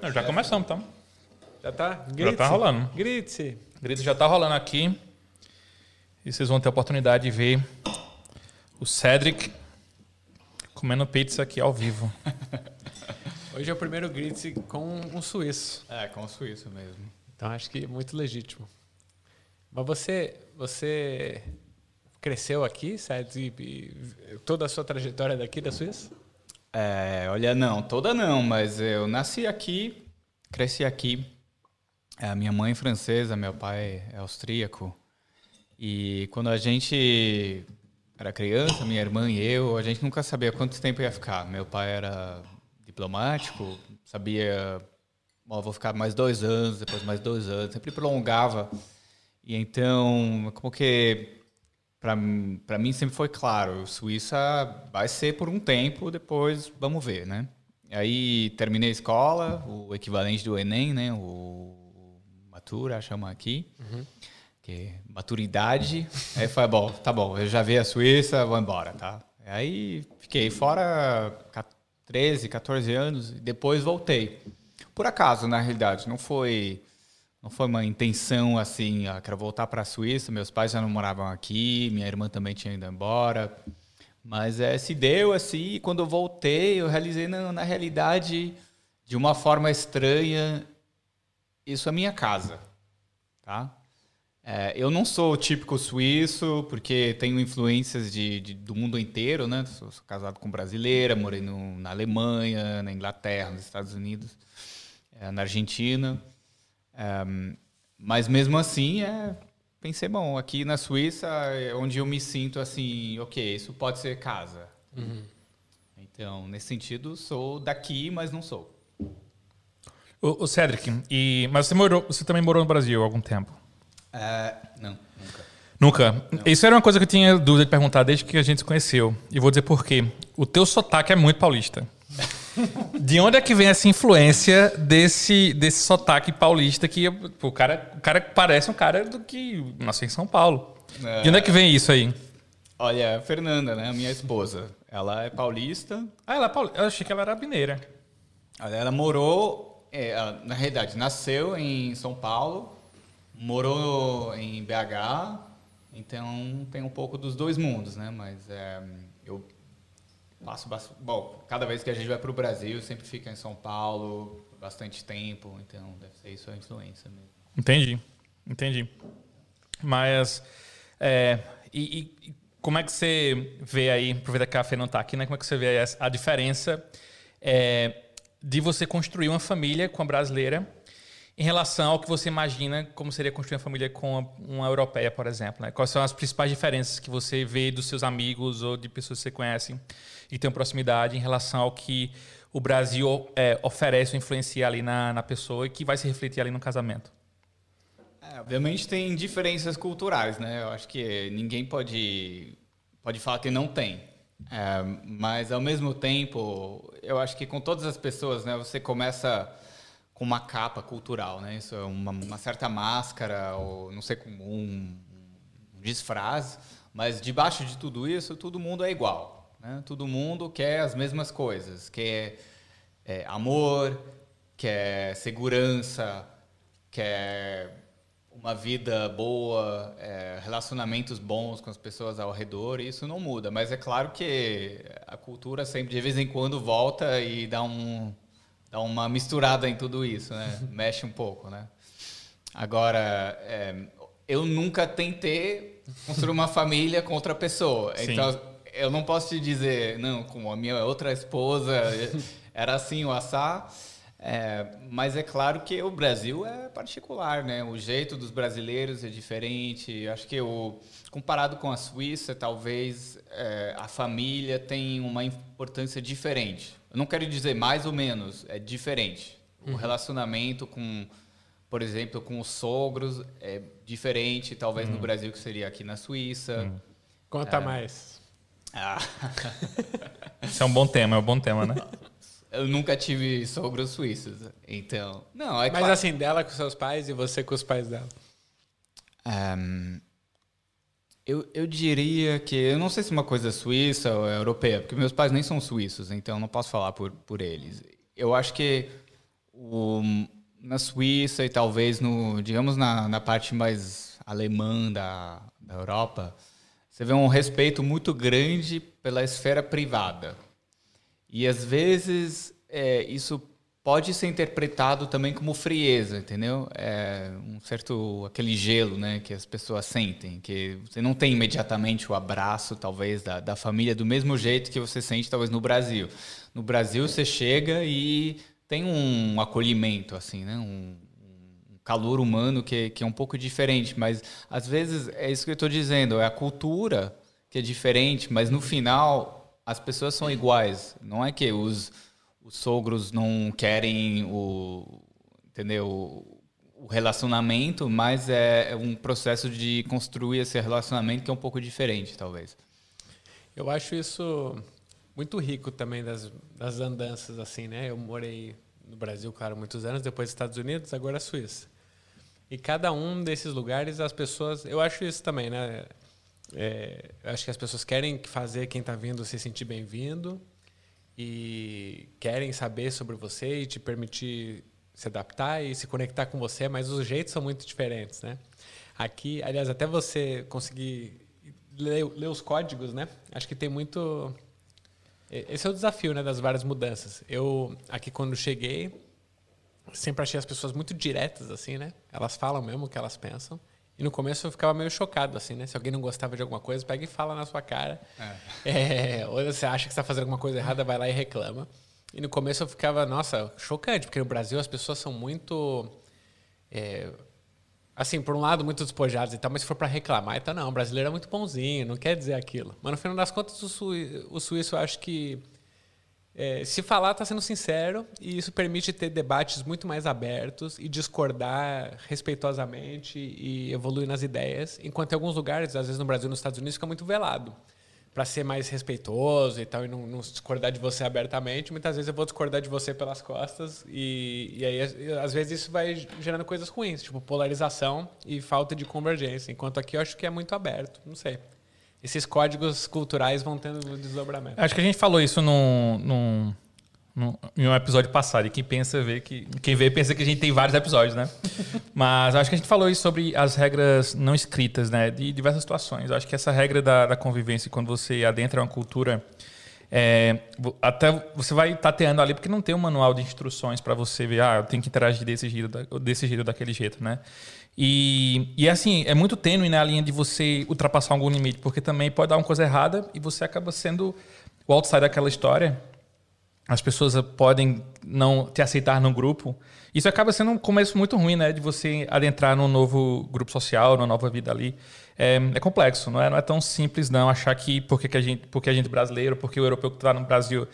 Não, já começamos, então. Já tá? Já tá rolando. Grite-se. Grito já tá rolando aqui. E vocês vão ter a oportunidade de ver o Cedric comendo pizza aqui ao vivo. Hoje é o primeiro grite com um suíço. É, com o suíço mesmo. Então acho que muito legítimo. Mas você, você cresceu aqui? E, e toda a sua trajetória é daqui da Suíça? É, olha, não, toda não, mas eu nasci aqui, cresci aqui. A minha mãe é francesa, meu pai é austríaco. E quando a gente era criança, minha irmã e eu, a gente nunca sabia quanto tempo ia ficar. Meu pai era diplomático, sabia, oh, vou ficar mais dois anos, depois mais dois anos, sempre prolongava. E então, como que para mim sempre foi claro, Suíça vai ser por um tempo, depois vamos ver, né? Aí terminei a escola, o equivalente do Enem, né? O Matura, chama aqui. Uhum. Que é maturidade. Aí foi, bom, tá bom, eu já vi a Suíça, vou embora, tá? Aí fiquei fora 13, 14 anos e depois voltei. Por acaso, na realidade, não foi não foi uma intenção assim, ah, quero voltar para a Suíça, meus pais já não moravam aqui, minha irmã também tinha ido embora. Mas é, se deu assim, e quando eu voltei, eu realizei na, na realidade, de uma forma estranha, isso é minha casa, tá? É, eu não sou o típico suíço, porque tenho influências de, de do mundo inteiro, né? Sou, sou, casado com brasileira, morei no, na Alemanha, na Inglaterra, nos Estados Unidos, é, na Argentina. Um, mas mesmo assim, é, pensei, bom, aqui na Suíça é onde eu me sinto assim, ok, isso pode ser casa. Uhum. Então, nesse sentido, sou daqui, mas não sou. O, o Cedric, e, mas você, morou, você também morou no Brasil há algum tempo? Uh, não, nunca. Nunca? Não. Isso era uma coisa que eu tinha dúvida de perguntar desde que a gente se conheceu. E vou dizer por quê. O teu sotaque é muito paulista. De onde é que vem essa influência desse, desse sotaque paulista que pô, o, cara, o cara parece um cara do que nasceu em São Paulo? É... De onde é que vem isso aí? Olha, a Fernanda, né, minha esposa, ela é paulista. Ah, ela é paulista. Eu achei que ela era mineira. Ela morou, é, na realidade, nasceu em São Paulo, morou em BH, então tem um pouco dos dois mundos, né? Mas é, bom, cada vez que a gente vai para o Brasil, sempre fica em São Paulo bastante tempo, então deve ser isso a influência mesmo. Entendi, entendi. Mas, é, e, e, como é que você vê aí, aproveitar que a Fê não está aqui, né? Como é que você vê a diferença é, de você construir uma família com a brasileira em relação ao que você imagina como seria construir uma família com uma, europeia, por exemplo? Né? Quais são as principais diferenças que você vê dos seus amigos ou de pessoas que você conhece e tem proximidade em relação ao que o Brasil é, oferece ou influencia ali na, na pessoa e que vai se refletir ali no casamento? É, obviamente tem diferenças culturais, né? Eu acho que ninguém pode, pode falar que não tem. É, mas ao mesmo tempo, eu acho que com todas as pessoas, né, você começa com uma capa cultural, né? Isso é uma, uma certa máscara ou não sei como um, um disfraz, mas debaixo de tudo isso, todo mundo é igual. Né? Todo mundo quer as mesmas coisas, quer é, amor, quer segurança, quer uma vida boa, é, relacionamentos bons com as pessoas ao redor, isso não muda. Mas é claro que a cultura sempre, de vez em quando, volta e dá, um, dá uma misturada em tudo isso, né? Mexe um pouco, né? Agora, é, eu nunca tentei construir uma família com outra pessoa. Sim. Então, eu não posso te dizer, não, como a minha outra esposa era assim, o assar. É, mas é claro que o Brasil é particular, né? O jeito dos brasileiros é diferente. Acho que o, comparado com a Suíça, talvez é, a família tem uma importância diferente. Eu não quero dizer mais ou menos, é diferente. O uhum. relacionamento com, por exemplo, com os sogros é diferente, talvez uhum. no Brasil que seria aqui na Suíça. Uhum. Conta é, mais. Ah. Isso é um bom tema, é um bom tema, né? Eu nunca tive sogros suíços, então. Não, é Mas claro. assim, dela com seus pais e você com os pais dela. Um, eu, eu diria que. Eu não sei se uma coisa é suíça ou é europeia, porque meus pais nem são suíços, então não posso falar por, por eles. Eu acho que o, na Suíça e talvez no, digamos, na, na parte mais alemã da, da Europa, você vê um respeito muito grande pela esfera privada. E às vezes é, isso pode ser interpretado também como frieza, entendeu? É um certo aquele gelo, né, que as pessoas sentem, que você não tem imediatamente o abraço, talvez da, da família do mesmo jeito que você sente talvez no Brasil. No Brasil você chega e tem um acolhimento assim, né, um, calor humano que, que é um pouco diferente, mas às vezes é isso que eu estou dizendo, é a cultura que é diferente, mas no final as pessoas são iguais. Não é que os os sogros não querem o, entendeu, o relacionamento, mas é, é um processo de construir esse relacionamento que é um pouco diferente, talvez. Eu acho isso muito rico também das, das andanças, assim, né? Eu morei no Brasil, claro, muitos anos, depois Estados Unidos, agora Suíça. E cada um desses lugares, as pessoas... Eu acho isso também, né? É, acho que as pessoas querem fazer quem está vindo se sentir bem-vindo, e querem saber sobre você e te permitir se adaptar e se conectar com você, mas os jeitos são muito diferentes, né? Aqui, aliás, até você conseguir ler, ler os códigos, né? Acho que tem muito esse é o desafio, né, das várias mudanças. Eu aqui quando cheguei, sempre achei as pessoas muito diretas assim, né? Elas falam mesmo o que elas pensam. E no começo eu ficava meio chocado, assim, né? Se alguém não gostava de alguma coisa, pega e fala na sua cara. É. É, ou você acha que está fazendo alguma coisa errada, vai lá e reclama. E no começo eu ficava, nossa, chocante, porque no Brasil as pessoas são muito. É, assim, por um lado, muito despojadas e tal, mas se for para reclamar, então não, o brasileiro é muito bonzinho, não quer dizer aquilo. Mas no final das contas, o, suíço, o suíço eu acho que é, se falar está sendo sincero e isso permite ter debates muito mais abertos e discordar respeitosamente e evoluir nas ideias, enquanto em alguns lugares, às vezes no Brasil e nos Estados Unidos, fica muito velado para ser mais respeitoso e tal e não, não, discordar de você abertamente. Muitas vezes eu vou discordar de você pelas costas e, e aí às vezes isso vai gerando coisas ruins, tipo polarização e falta de convergência, enquanto aqui eu acho que é muito aberto, não sei esses códigos culturais vão tendo desdobramento. Acho que a gente falou isso num, num, num, em um episódio passado. E quem pensa vê que. Quem vê pensa que a gente tem vários episódios, né? Mas acho que a gente falou isso sobre as regras não escritas, né? De diversas situações. Acho que essa regra da, da convivência, quando você adentra uma cultura. É, até você vai tateando ali, porque não tem um manual de instruções para você ver, ah, eu tenho que interagir desse jeito, desse jeito, daquele jeito, né? E, e assim, é muito tênue na né, linha de você ultrapassar algum limite, porque também pode dar uma coisa errada e você acaba sendo o outsider daquela história. As pessoas podem não te aceitar no grupo. Isso acaba sendo um começo muito ruim, né? De você adentrar num novo grupo social, numa nova vida ali. É, é complexo, não é, não é tão simples não achar que porque, que a gente, porque a gente é brasileiro, porque o europeu que está no Brasil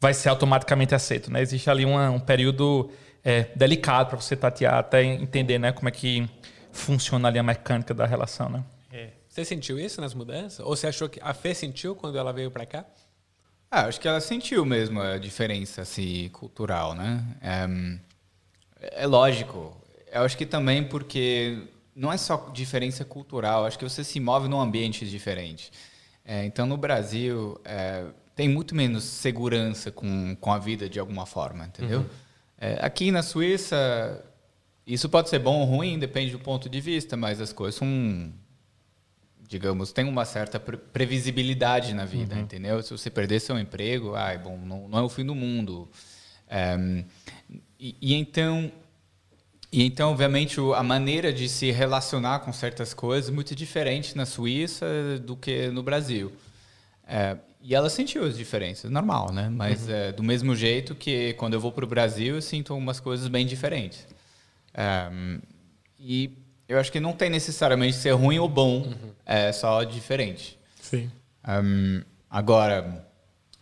vai ser automaticamente aceito, né? Existe ali uma, um período é, delicado para você tatear, até entender né, como é que funciona ali a mecânica da relação. Né? É. Você sentiu isso nas mudanças? Ou você achou que a Fê sentiu quando ela veio para cá? Ah, acho que ela sentiu mesmo a diferença assim, cultural, né? É, é lógico. Eu acho que também porque não é só diferença cultural, acho que você se move num ambiente diferente. É, então, no Brasil, é, tem muito menos segurança com, com a vida de alguma forma, entendeu? Uhum. É, aqui na Suíça, isso pode ser bom ou ruim, depende do ponto de vista, mas as coisas são, digamos, tem uma certa pre previsibilidade na vida, uhum. entendeu? Se você perder seu emprego, ai, bom, não, não é o fim do mundo. É, e, e, então, e então, obviamente, a maneira de se relacionar com certas coisas é muito diferente na Suíça do que no Brasil. É, e ela sentiu as diferenças, normal, né? Mas uhum. é, do mesmo jeito que quando eu vou para o Brasil, eu sinto umas coisas bem diferentes. E eu acho que não tem necessariamente ser ruim ou bom, uhum. é só diferente. Sim. Um, agora,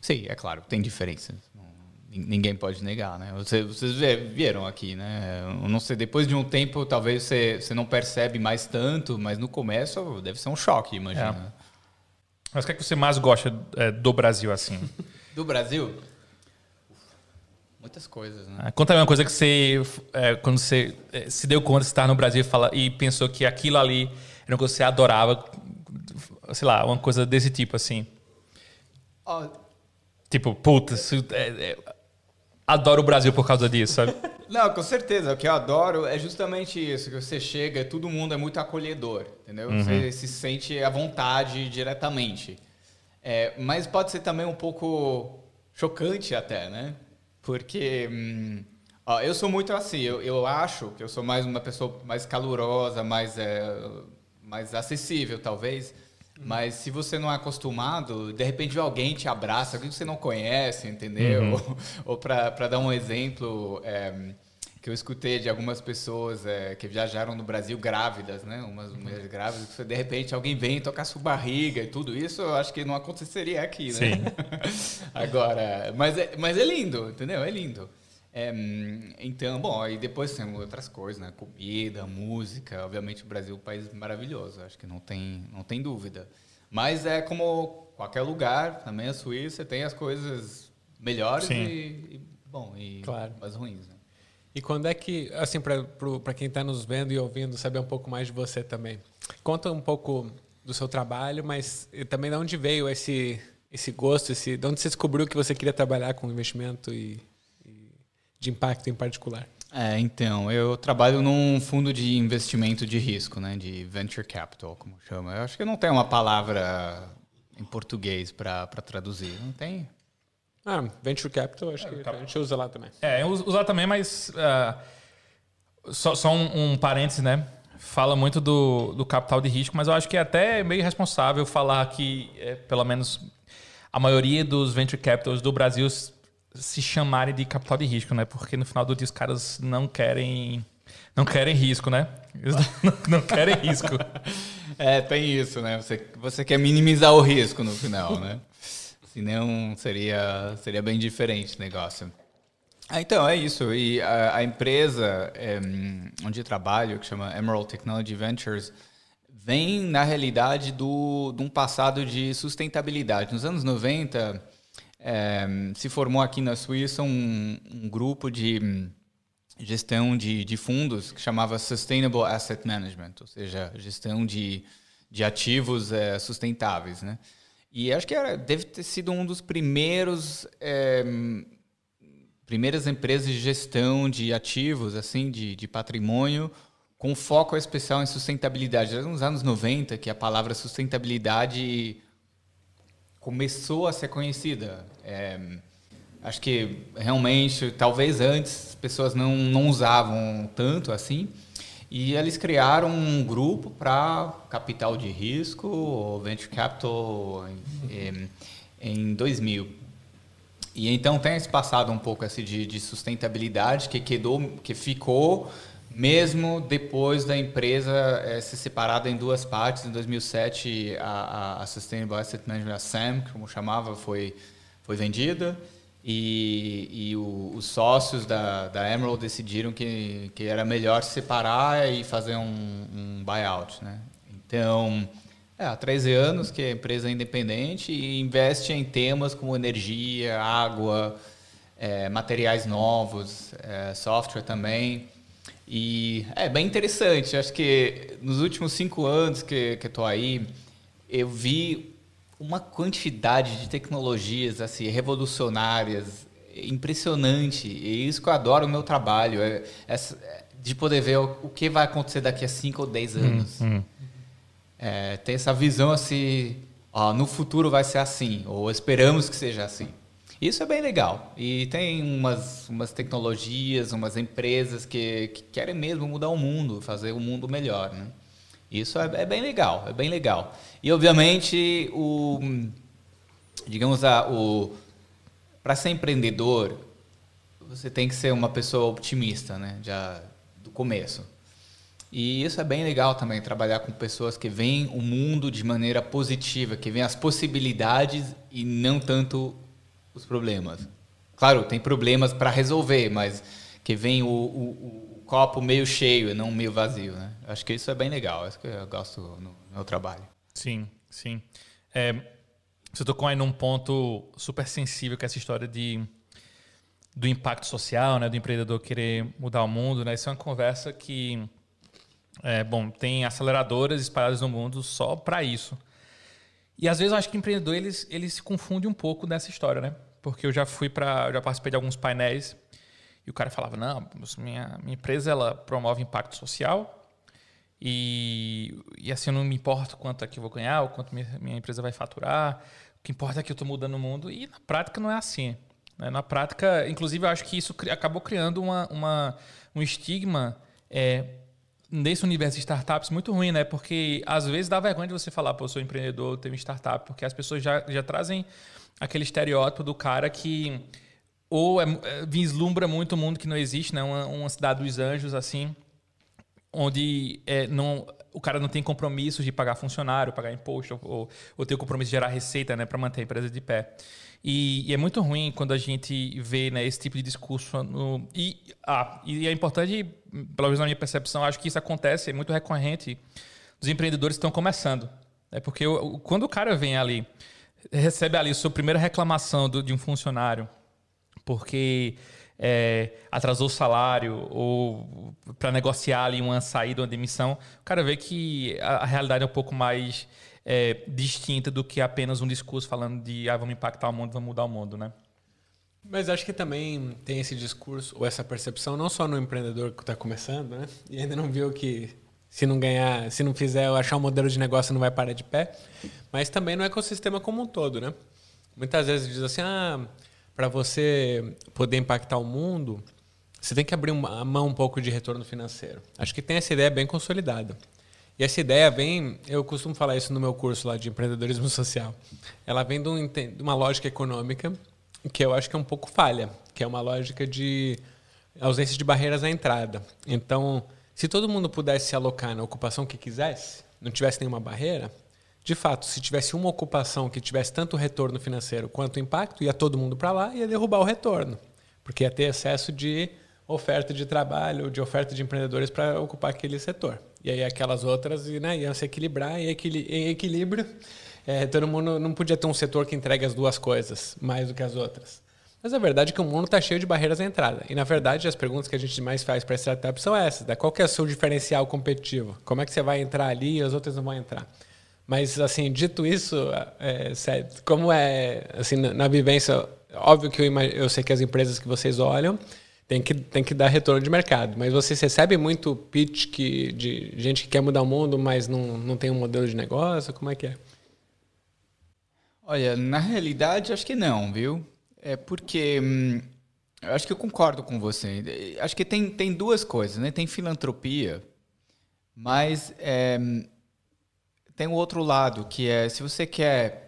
sim, é claro, tem diferenças. Ninguém pode negar, né? Vocês, vocês vieram aqui, né? Eu não sei, depois de um tempo, talvez você, você não percebe mais tanto, mas no começo deve ser um choque, imagina. É. Mas o que, é que você mais gosta é, do Brasil, assim? do Brasil? Muitas coisas, né? Ah, conta uma coisa que você, é, quando você é, se deu conta de estar no Brasil e, fala, e pensou que aquilo ali era uma coisa que você adorava, sei lá, uma coisa desse tipo, assim. Oh. Tipo, puta, é, é, adoro o Brasil por causa disso, sabe? Não, com certeza. O que eu adoro é justamente isso, que você chega, todo mundo é muito acolhedor, entendeu? Uhum. Você se sente à vontade diretamente. É, mas pode ser também um pouco chocante até, né? Porque hum, ó, eu sou muito assim, eu, eu acho que eu sou mais uma pessoa mais calorosa, mais, é, mais acessível, talvez. Mas se você não é acostumado, de repente alguém te abraça, alguém que você não conhece, entendeu? Uhum. Ou, ou para dar um exemplo é, que eu escutei de algumas pessoas é, que viajaram no Brasil grávidas, né? Umas mulheres grávidas, que de repente alguém vem tocar sua barriga e tudo isso, eu acho que não aconteceria aqui, né? Sim. Agora, mas é, mas é lindo, entendeu? É lindo. É, então, bom, aí depois tem outras coisas, né? Comida, música. Obviamente o Brasil é um país maravilhoso, acho que não tem, não tem dúvida. Mas é como qualquer lugar, também a Suíça tem as coisas melhores e, e, bom, e claro. as ruins. Né? E quando é que, assim, para quem está nos vendo e ouvindo, saber um pouco mais de você também, conta um pouco do seu trabalho, mas também de onde veio esse, esse gosto, esse, de onde você descobriu que você queria trabalhar com investimento e de impacto em particular? É, então, eu trabalho num fundo de investimento de risco, né, de venture capital, como chama. Eu acho que não tem uma palavra em português para traduzir, não tem? Ah, venture capital, acho que a gente usa lá também. É, usa lá também, mas uh, só, só um, um parênteses, né? Fala muito do, do capital de risco, mas eu acho que é até meio irresponsável falar que, é, pelo menos, a maioria dos venture capitals do Brasil se chamarem de capital de risco, né? Porque no final do dia os caras não querem não querem risco, né? Eles não, não querem risco. É, tem isso, né? Você, você quer minimizar o risco no final, né? Senão seria, seria bem diferente o negócio. Ah, então, é isso. E a, a empresa é, onde eu trabalho, que chama Emerald Technology Ventures, vem, na realidade, do, de um passado de sustentabilidade. Nos anos 90, é, se formou aqui na Suíça um, um grupo de gestão de, de, fundos que chamava Sustainable Asset Management, ou seja, gestão de, de ativos é, sustentáveis, né? E acho que era, deve ter sido um dos primeiros é, primeiras empresas de gestão de ativos, assim, de, de patrimônio, com foco especial em sustentabilidade. Nos anos 90 que a palavra sustentabilidade começou a ser conhecida. É, acho que realmente, talvez antes, as pessoas não, não usavam tanto assim. E eles criaram um grupo para capital de risco, venture capital, em, em 2000. E então tem esse passado um pouco assim de, de sustentabilidade que quedou, que ficou mesmo depois da empresa é, ser separada em duas partes, em 2007 a, a Sustainable Asset Management, a SAM, como chamava, foi, foi vendida e, e o, os sócios da, da Emerald decidiram que, que era melhor separar e fazer um, um buyout. Né? Então, é, há 13 anos que a empresa é independente e investe em temas como energia, água, é, materiais novos, é, software também. E é bem interessante. Acho que nos últimos cinco anos que, estou aí, eu vi uma quantidade de tecnologias assim revolucionárias, impressionante. E isso que eu adoro no meu trabalho, é, é, de poder ver o, o, que vai acontecer daqui a cinco ou dez anos. Hum, hum. É, ter essa visão assim, ó, no futuro vai ser assim, ou esperamos que seja assim. Isso é bem legal. E tem umas, umas tecnologias, umas empresas que, que querem mesmo mudar o mundo, fazer o mundo melhor. Né? Isso é, é, bem legal, é bem legal. E obviamente o digamos a o para ser empreendedor você tem que ser uma pessoa optimista, né? Já do começo. E isso é bem legal também trabalhar com pessoas que veem o mundo de maneira positiva, que veem as possibilidades e não tanto os problemas. Claro, tem problemas para resolver, mas que vem o, o, o, copo meio cheio e não meio vazio, né? Acho que isso é bem legal, é isso que eu gosto no meu trabalho. Sim, sim. É, você tocou aí num ponto super sensível, que é essa história de do impacto social, né, do empreendedor querer mudar o mundo, né? Isso é uma conversa que é, bom, tem aceleradoras espalhadas no mundo só para isso. E às vezes eu acho que empreendedor eles, ele se confunde um pouco nessa história, né? porque eu já fui para, já participei de alguns painéis e o cara falava, não, minha, minha empresa ela promove impacto social e, e assim eu não me importo quanto é que eu vou ganhar, ou quanto minha, minha empresa vai faturar, o que importa é que eu estou mudando o mundo e na prática não é assim. Né? Na prática, inclusive, eu acho que isso acabou criando uma, uma um estigma é, nesse universo de startups muito ruim, né? Porque às vezes dá vergonha de você falar, pô, eu sou empreendedor, eu tenho startup, porque as pessoas já, já trazem aquele estereótipo do cara que ou é, é, vislumbra muito o mundo que não existe, né? Uma, uma cidade dos anjos, assim, onde é, não, o cara não tem compromissos de pagar funcionário, pagar imposto, ou, ou ter o compromisso de gerar receita né, para manter a empresa de pé. E, e, é muito ruim quando a gente vê né, esse tipo de discurso. No, e, ah, e é importante, pelo menos na minha percepção, acho que isso acontece, é muito recorrente dos empreendedores estão começando. É porque quando o cara vem ali, recebe ali a sua primeira reclamação do, de um funcionário, porque é, atrasou o salário ou para negociar ali uma saída, uma demissão, o cara vê que a, a realidade é um pouco mais é, distinta do que apenas um discurso falando de ah, vamos impactar o mundo, vamos mudar o mundo, né? Mas acho que também tem esse discurso ou essa percepção não só no empreendedor que está começando, né? E ainda não viu que se não ganhar, se não fizer achar um modelo de negócio não vai parar de pé, mas também no ecossistema como um todo, né? Muitas vezes diz assim, ah, para você poder impactar o mundo, você tem que abrir a mão um pouco de retorno financeiro. Acho que tem essa ideia bem consolidada. E essa ideia vem, eu costumo falar isso no meu curso lá de empreendedorismo social. Ela vem de, um, de uma lógica econômica que eu acho que é um pouco falha, que é uma lógica de ausência de barreiras à entrada. Então, se todo mundo pudesse se alocar na ocupação que quisesse, não tivesse nenhuma barreira, de fato, se tivesse uma ocupação que tivesse tanto retorno financeiro quanto impacto, ia todo mundo para lá e ia derrubar o retorno, porque ia ter excesso de oferta de trabalho, de oferta de empreendedores para ocupar aquele setor. E aí aquelas outras né, iam se equilibrar e em equilíbrio é, todo mundo não podia ter um setor que entregue as duas coisas mais do que as outras. Mas a verdade é que o mundo está cheio de barreiras à entrada. E na verdade as perguntas que a gente mais faz para startup são essas: né? qual que é o seu diferencial competitivo? Como é que você vai entrar ali e as outras não vão entrar? Mas assim, dito isso, é, como é assim na, vivência, óbvio que eu, eu sei que as empresas que vocês olham tem que, tem que dar retorno de mercado. Mas você recebe muito pitch que, de gente que quer mudar o mundo, mas não, não tem um modelo de negócio? Como é que é? Olha, na realidade, acho que não, viu? É porque. Hum, acho que eu concordo com você. Acho que tem, tem duas coisas, né? Tem filantropia, mas é, tem o outro lado, que é se você quer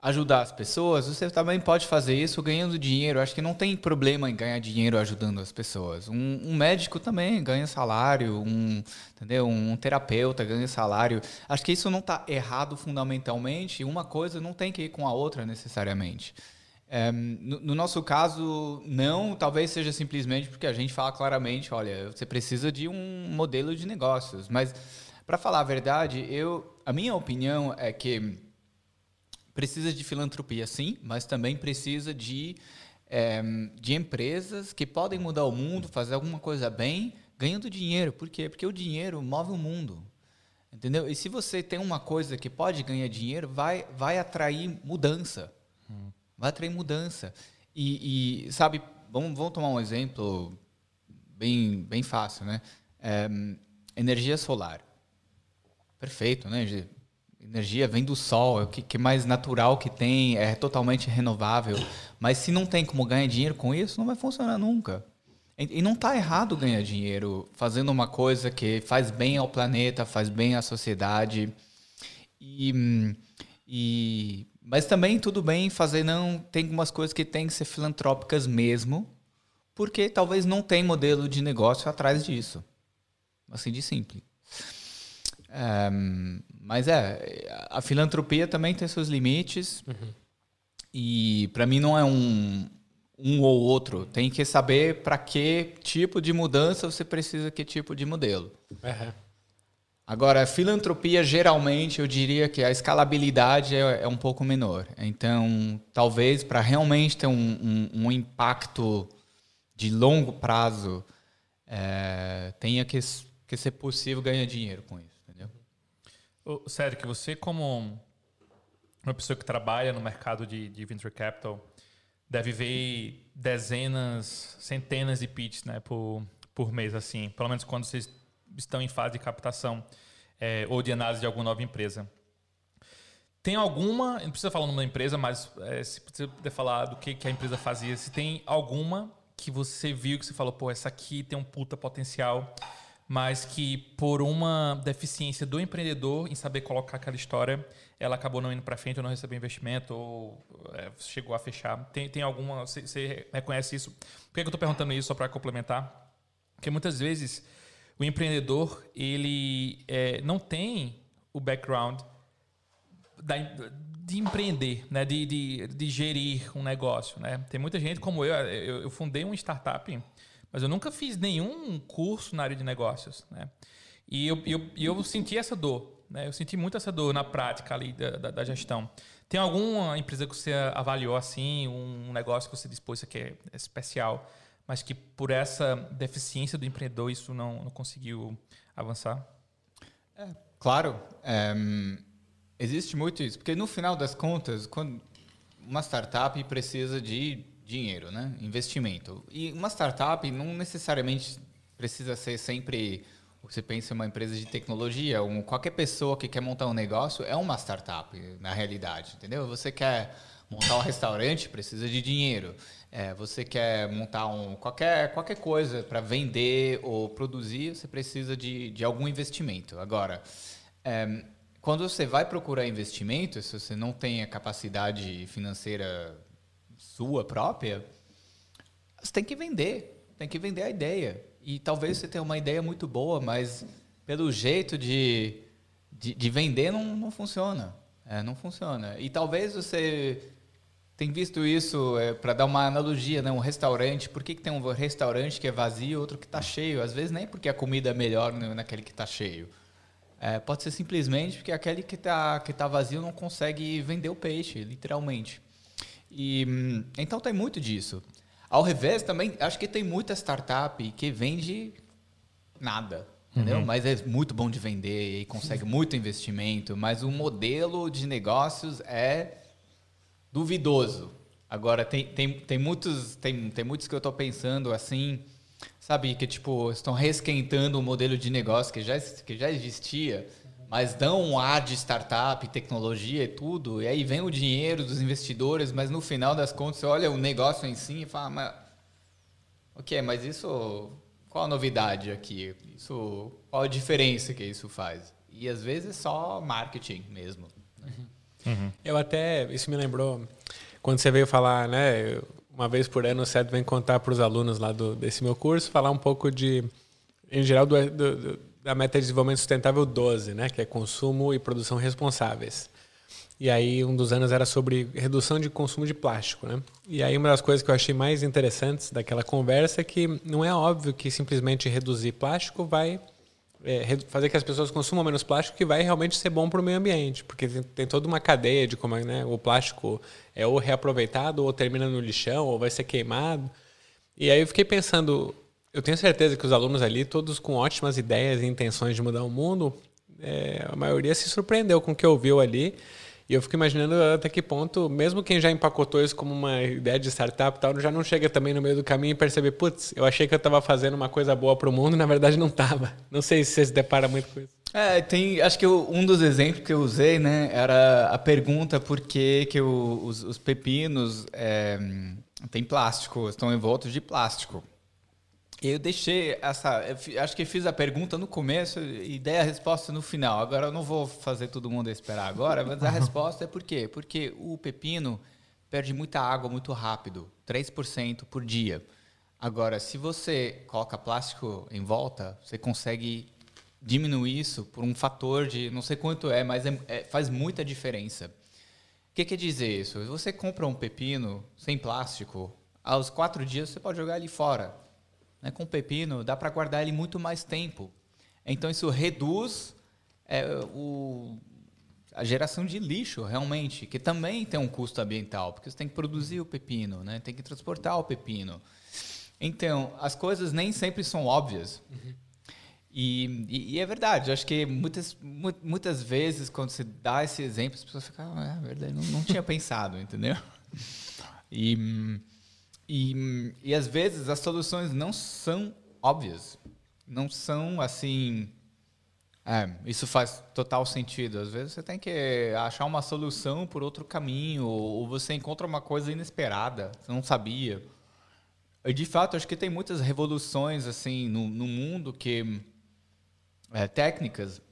ajudar as pessoas, você também pode fazer isso ganhando dinheiro. Acho que não tem problema em ganhar dinheiro ajudando as pessoas. Um, um médico também ganha salário, um, entendeu? um terapeuta ganha salário. Acho que isso não está errado fundamentalmente. Uma coisa não tem que ir com a outra necessariamente. É, no, no, nosso caso, não, talvez seja simplesmente porque a gente fala claramente, olha, você precisa de um modelo de negócios. Mas, para falar a verdade, eu, a minha opinião é que precisa de filantropia, sim, mas também precisa de, é, de empresas que podem mudar o mundo, fazer alguma coisa bem, ganhando dinheiro. Por quê? Porque o dinheiro move o mundo. Entendeu? E se você tem uma coisa que pode ganhar dinheiro, vai, vai atrair mudança. Hum. Vai atrair mudança. E, e, sabe, vamos, vamos tomar um exemplo bem, bem fácil, né? É, energia solar. Perfeito, né? Energia vem do sol, é o que, que mais natural que tem, é totalmente renovável. Mas se não tem como ganhar dinheiro com isso, não vai funcionar nunca. E, não está errado ganhar dinheiro fazendo uma coisa que faz bem ao planeta, faz bem à sociedade. E, e, mas também tudo bem fazer não. Tem algumas coisas que têm que ser filantrópicas mesmo, porque talvez não tem modelo de negócio atrás disso. Assim de simples. Um, mas é, a filantropia também tem seus limites. Uhum. E para mim não é um, um ou outro. Tem que saber para que tipo de mudança você precisa, que tipo de modelo. Uhum. Agora, a filantropia, geralmente, eu diria que a escalabilidade é, é um pouco menor. Então, talvez para realmente ter um, um, um, impacto de longo prazo, é, tenha que, que ser possível ganhar dinheiro com isso. Sério, que você como uma pessoa que trabalha no mercado de, de venture capital, deve ver dezenas, centenas de pitches né, por, por mês, assim, pelo menos quando vocês estão em fase de captação é, ou de análise de alguma nova empresa. Tem alguma, não precisa falar o nome da empresa, mas é, se puder falar do que, que a empresa fazia, se tem alguma que você viu que você falou, pô, essa aqui tem um puta potencial, mas que por uma deficiência do empreendedor em saber colocar aquela história, ela acabou não indo para frente ou não recebeu investimento ou é, chegou a fechar. Tem, tem alguma, você, reconhece isso? Por que, que eu estou perguntando isso só para complementar? Porque muitas vezes o empreendedor ele é, não tem o background da, de empreender, né? De, de, de, gerir um negócio. Né? Tem muita gente como eu, eu, eu fundei uma startup, mas eu nunca fiz nenhum curso na área de negócios. Né? E eu, eu, eu senti essa dor. Né? Eu senti muito essa dor na prática ali da, da, da, gestão. Tem alguma empresa que você avaliou assim, um negócio que você dispôs que é especial, mas que por essa deficiência do empreendedor isso não, não conseguiu avançar? É, claro. É, Existe muito isso, porque no final das contas, quando uma startup precisa de dinheiro, né? investimento. E uma startup não necessariamente precisa ser sempre você pensa em uma empresa de tecnologia, um, qualquer pessoa que quer montar um negócio é uma startup, na realidade, entendeu? Você quer montar um restaurante, precisa de dinheiro. É, você quer montar um, qualquer, qualquer coisa para vender ou produzir, você precisa de, de algum investimento. Agora, é, quando você vai procurar investimento, se você não tem a capacidade financeira sua própria, você tem que vender, tem que vender a ideia. E talvez você tenha uma ideia muito boa, mas pelo jeito de, de, de vender não, não funciona. É, não funciona. E talvez você tem visto isso é, para dar uma analogia, né? Um restaurante. Por que, que tem um restaurante que é vazio e outro que está cheio? Às vezes nem porque a comida é melhor naquele que está cheio. É, pode ser simplesmente porque aquele que está que tá vazio não consegue vender o peixe, literalmente. E, hum, então tem muito disso. Ao revés, também acho que tem muita startup que vende nada, entendeu? Uhum. Mas é muito bom de vender e consegue muito investimento, mas o modelo de negócios é duvidoso. Agora, tem, tem, tem, muitos, tem, tem muitos que eu estou pensando assim sabe, que tipo, estão reesquentando o um modelo de negócio que já, que já existia, mas dão um ar de startup, tecnologia e tudo, e aí vem o dinheiro dos investidores, mas no final das contas você olha o negócio em si e fala, mas, ok, mas isso, qual a novidade aqui? Isso, qual a diferença que isso faz? E às vezes é só marketing mesmo. Né? Uhum. Eu até, isso me lembrou, quando você veio falar, né, uma vez por ano o CED vem contar para os alunos lá do, desse meu curso, falar um pouco de, em geral, do, do, da meta de desenvolvimento sustentável 12, né, que é consumo e produção responsáveis. E aí um dos anos era sobre redução de consumo de plástico, né? E aí uma das coisas que eu achei mais interessantes daquela conversa é que não é óbvio que simplesmente reduzir plástico vai é, fazer que as pessoas consumam menos plástico que vai realmente ser bom para o meio ambiente, porque tem, tem, toda uma cadeia de como né, o plástico é ou reaproveitado ou termina no lixão ou vai ser queimado. E aí eu fiquei pensando, eu tenho certeza que os alunos ali, todos com ótimas ideias e intenções de mudar o mundo, é, a maioria se surpreendeu com o que ouviu ali e eu fico imaginando até que ponto, mesmo quem já empacotou isso como uma ideia de startup tal, já não chega também no meio do caminho e percebe, putz, eu achei que eu estava fazendo uma coisa boa para o mundo e na verdade não estava. Não sei se você se depara muito com isso. É, tem, acho que um dos exemplos que eu usei, né, era a pergunta por que, que os, os, pepinos é, têm plástico, estão envoltos de plástico. Eu deixei essa. Eu acho que fiz a pergunta no começo e dei a resposta no final. Agora eu não vou fazer todo mundo esperar agora, mas a resposta é por quê? Porque o pepino perde muita água muito rápido 3% por dia. Agora, se você coloca plástico em volta, você consegue diminuir isso por um fator de não sei quanto é, mas é, é, faz muita diferença. O que quer dizer isso? Se você compra um pepino sem plástico, aos quatro dias você pode jogar ele fora né, com pepino, dá para guardar ele muito mais tempo. Então isso reduz é, o, a geração de lixo, realmente, que também tem um custo ambiental, porque você tem que produzir o pepino, né, tem que transportar o pepino. Então, as coisas nem sempre são óbvias. Uhum. E, e, e, é verdade, eu acho que muitas, muitas vezes, quando você dá esse exemplo, as pessoas ficam, ah, é verdade, não, não tinha pensado, entendeu? E, e, e às vezes as soluções não são óbvias, não são assim. É, isso faz total sentido. Às vezes você tem que achar uma solução por outro caminho, ou você encontra uma coisa inesperada, você não sabia. E de fato, acho que tem muitas revoluções assim no, no mundo que é, técnicas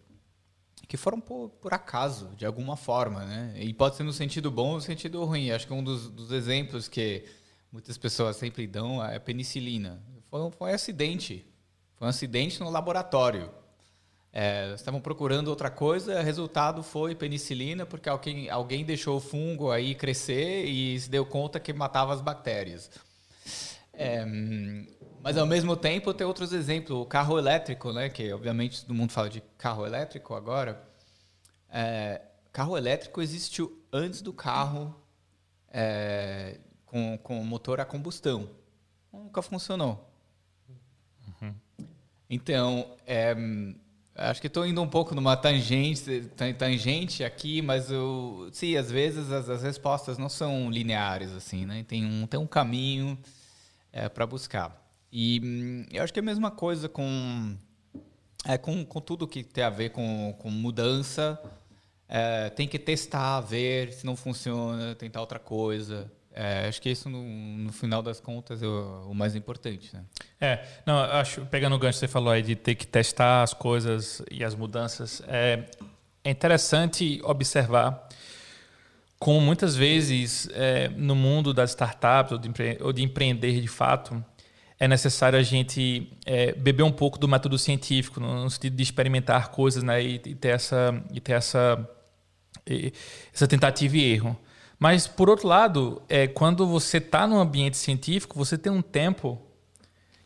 que foram por, por, acaso, de alguma forma, né? E pode ser no sentido bom ou no sentido ruim. Acho que um dos, dos exemplos que muitas pessoas sempre dão é a penicilina. Foi, foi um acidente. Foi um acidente no laboratório. É, estavam procurando outra coisa, resultado foi penicilina, porque alguém, alguém deixou o fungo aí crescer e se deu conta que matava as bactérias. É, mas ao mesmo tempo tem outros exemplos, o carro elétrico, né? Que obviamente todo mundo fala de carro elétrico agora. É, carro elétrico existiu antes do carro é, com, com motor a combustão. Nunca funcionou. Uhum. Então, é, acho que estou indo um pouco numa tangente, tangente aqui, mas eu, sim, às vezes as, as respostas não são lineares assim, né? Tem um, tem um caminho é, para buscar. E eu acho que é a mesma coisa com, é, com, com tudo que tem a ver com, com mudança. É, tem que testar, ver se não funciona, tentar outra coisa. É, acho que isso, no, no, final das contas, é o, o, mais importante. Né? É, não, acho, pegando o gancho que você falou aí de ter que testar as coisas e as mudanças, é, é interessante observar como muitas vezes é, no mundo das startups ou de, empre ou de, empreender de fato, é necessário a gente é, beber um pouco do método científico, no, no sentido de experimentar coisas né, e, e ter essa, e ter essa, essa tentativa e erro. Mas, por outro lado, é, quando você está no ambiente científico, você tem um tempo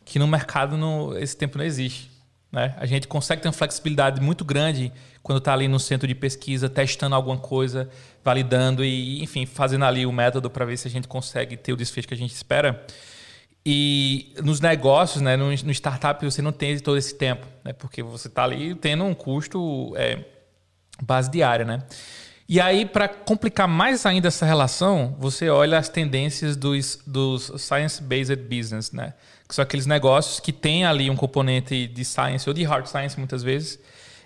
que no mercado não, esse tempo não existe. Né? A gente consegue ter uma flexibilidade muito grande quando está ali no centro de pesquisa, testando alguma coisa, validando e, enfim, fazendo ali o método para ver se a gente consegue ter o desfecho que a gente espera. E nos negócios, né, no, no startup, você não tem todo esse tempo, né, porque você está ali tendo um custo é, base diária. Né? E aí, para complicar mais ainda essa relação, você olha as tendências dos, dos science-based business, né? que são aqueles negócios que têm ali um componente de science ou de hard science, muitas vezes,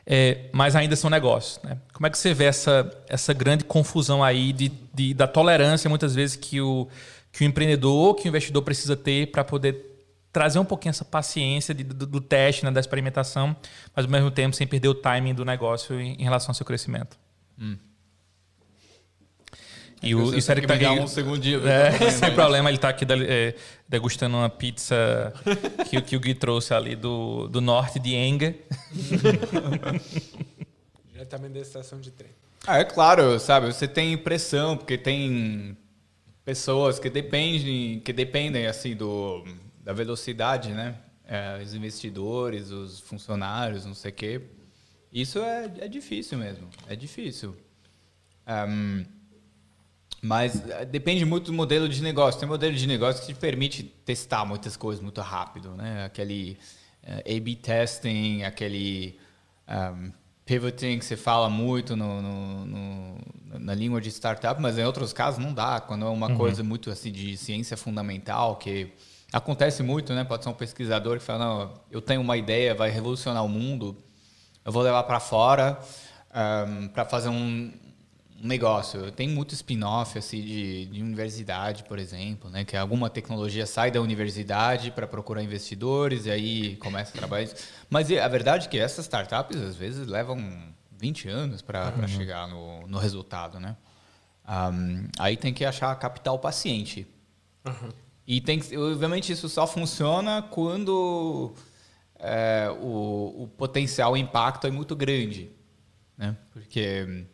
é, mas ainda são negócios. Né? Como é que você vê essa, essa grande confusão aí de, de, da tolerância, muitas vezes, que o, que o empreendedor, que o investidor precisa ter para poder trazer um pouquinho essa paciência de, do, do, teste, né, da experimentação, mas ao mesmo tempo sem perder o timing do negócio em, em relação ao seu crescimento? Hum. E o, isso que tá aqui, um segundinho. É, sem problema, ele está aqui é, degustando uma pizza que, que o Gui trouxe ali do, do norte de Enga. Diretamente da estação de trem. Ah, é claro, sabe? Você tem pressão, porque tem pessoas que dependem, que dependem assim do, da velocidade, né? É, os investidores, os funcionários, não sei o quê. Isso é, é difícil mesmo. É difícil. Um, mas eh, depende muito do modelo de negócio. Tem um modelo de negócio que te permite testar muitas coisas muito rápido, né? Aquele uh, A/B testing, aquele um, pivoting que você fala muito no, no, no, na língua de startup, mas em outros casos não dá. Quando é uma uhum. coisa muito assim de ciência fundamental que acontece muito, né? Pode ser um pesquisador que fala, não, eu tenho uma ideia, vai revolucionar o mundo, eu vou levar para fora um, para fazer um, um negócio. Tem muito spin-off assim, de, de universidade, por exemplo, né? que alguma tecnologia sai da universidade para procurar investidores e aí começa a trabalhar. Mas a verdade é que essas startups, às vezes, levam 20 anos para uhum. chegar no, no resultado. Né? Um, aí tem que achar capital paciente. Uhum. E tem que, obviamente isso só funciona quando é, o, o potencial impacto é muito grande. Né? Porque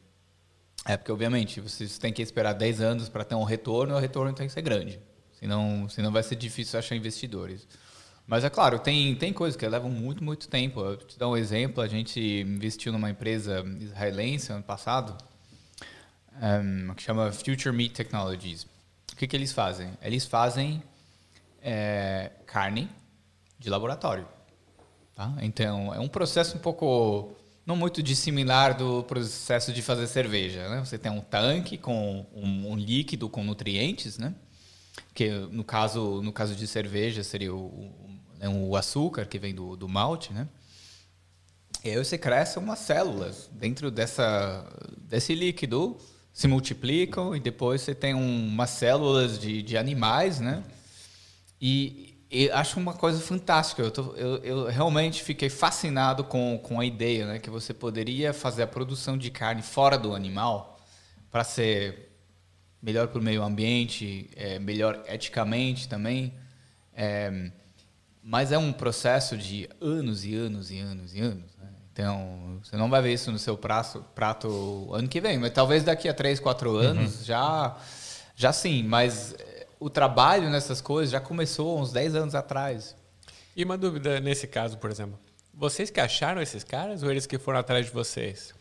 é porque, obviamente, vocês têm que esperar 10 anos para ter um retorno e o retorno tem que ser grande. Senão, senão vai ser difícil achar investidores. Mas é claro, tem, tem coisas que levam muito, muito tempo. Eu te dar um exemplo: a gente investiu numa empresa israelense ano passado, um, que chama Future Meat Technologies. O que, que eles fazem? Eles fazem é, carne de laboratório. Tá? Então, é um processo um pouco não muito dissimilar do processo de fazer cerveja. Né? Você tem um tanque com um, um líquido com nutrientes, né? que no caso, no caso de cerveja seria o, o, né, o açúcar que vem do, do malte, né? E aí você cresce umas células dentro dessa, desse líquido, se multiplicam e depois você tem um, umas células de, de animais, né? E, e acho uma coisa fantástica. Eu, tô, eu, eu, realmente fiquei fascinado com, com a ideia, né? Que você poderia fazer a produção de carne fora do animal para ser melhor para o meio ambiente, é, melhor eticamente também. É, mas é um processo de anos e anos e anos e anos. Né? Então, você não vai ver isso no seu prato, prato ano que vem, mas talvez daqui a três, quatro uhum. anos uhum. já, já sim. Mas o trabalho nessas coisas já começou uns 10 anos atrás. E uma dúvida nesse caso, por exemplo. Vocês que acharam esses caras ou eles que foram atrás de vocês?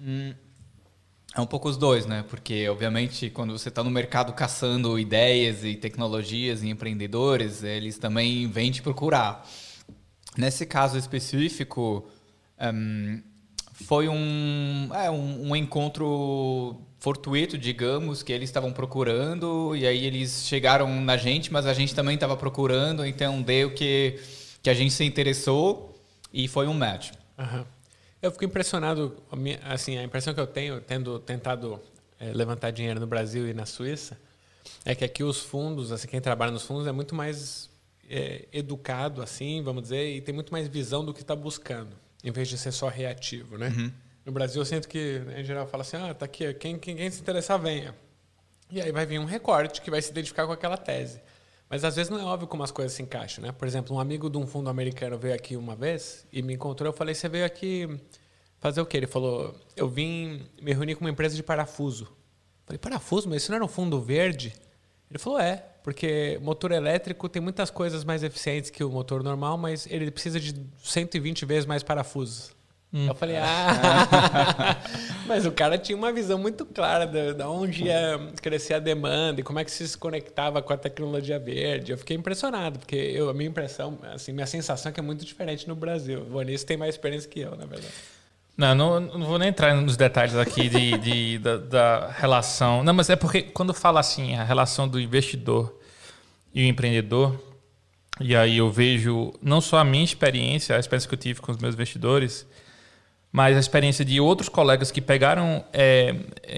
Hum, é um pouco os dois, né? Porque, obviamente, quando você está no mercado caçando ideias e tecnologias e empreendedores, eles também vêm te procurar. Nesse caso específico, um, foi um, é, um, um, encontro fortuito, digamos, que eles estavam procurando, e aí eles chegaram na gente, mas a gente também estava procurando, então deu que, que a gente se interessou e foi um match. Uhum. Eu fico impressionado, assim, a impressão que eu tenho, tendo tentado é, levantar dinheiro no Brasil e na Suíça, é que aqui os fundos, assim, quem trabalha nos fundos é muito mais é, educado, assim, vamos dizer, e tem muito mais visão do que está buscando em vez de ser só reativo, né? Uhum. No Brasil, eu sinto que, em geral, fala assim, ah, tá aqui, quem, quem, quem se interessar, venha. E aí vai vir um recorte que vai se identificar com aquela tese. Mas às vezes não é óbvio como as coisas se encaixam, né? Por exemplo, um amigo de um fundo americano veio aqui uma vez e me encontrou. Eu falei: Você veio aqui fazer o quê? Ele falou: Eu vim me reunir com uma empresa de parafuso. Eu falei: Parafuso? Mas isso não era um fundo verde? Ele falou: É, porque motor elétrico tem muitas coisas mais eficientes que o motor normal, mas ele precisa de 120 vezes mais parafusos. Hum. Eu falei, ah. mas o cara tinha uma visão muito clara de, de onde ia crescer a demanda e como é que se conectava com a tecnologia verde. Eu fiquei impressionado, porque eu, a minha impressão, assim, minha sensação é que é muito diferente no Brasil. O Bonis tem mais experiência que eu, na verdade. Não, não, não vou nem entrar nos detalhes aqui de, de da, da, relação. Não, mas é porque quando fala assim, a relação do investidor e o empreendedor, e aí eu vejo não só a minha experiência, a experiência que eu tive com os meus investidores, mas a experiência de outros colegas que pegaram é,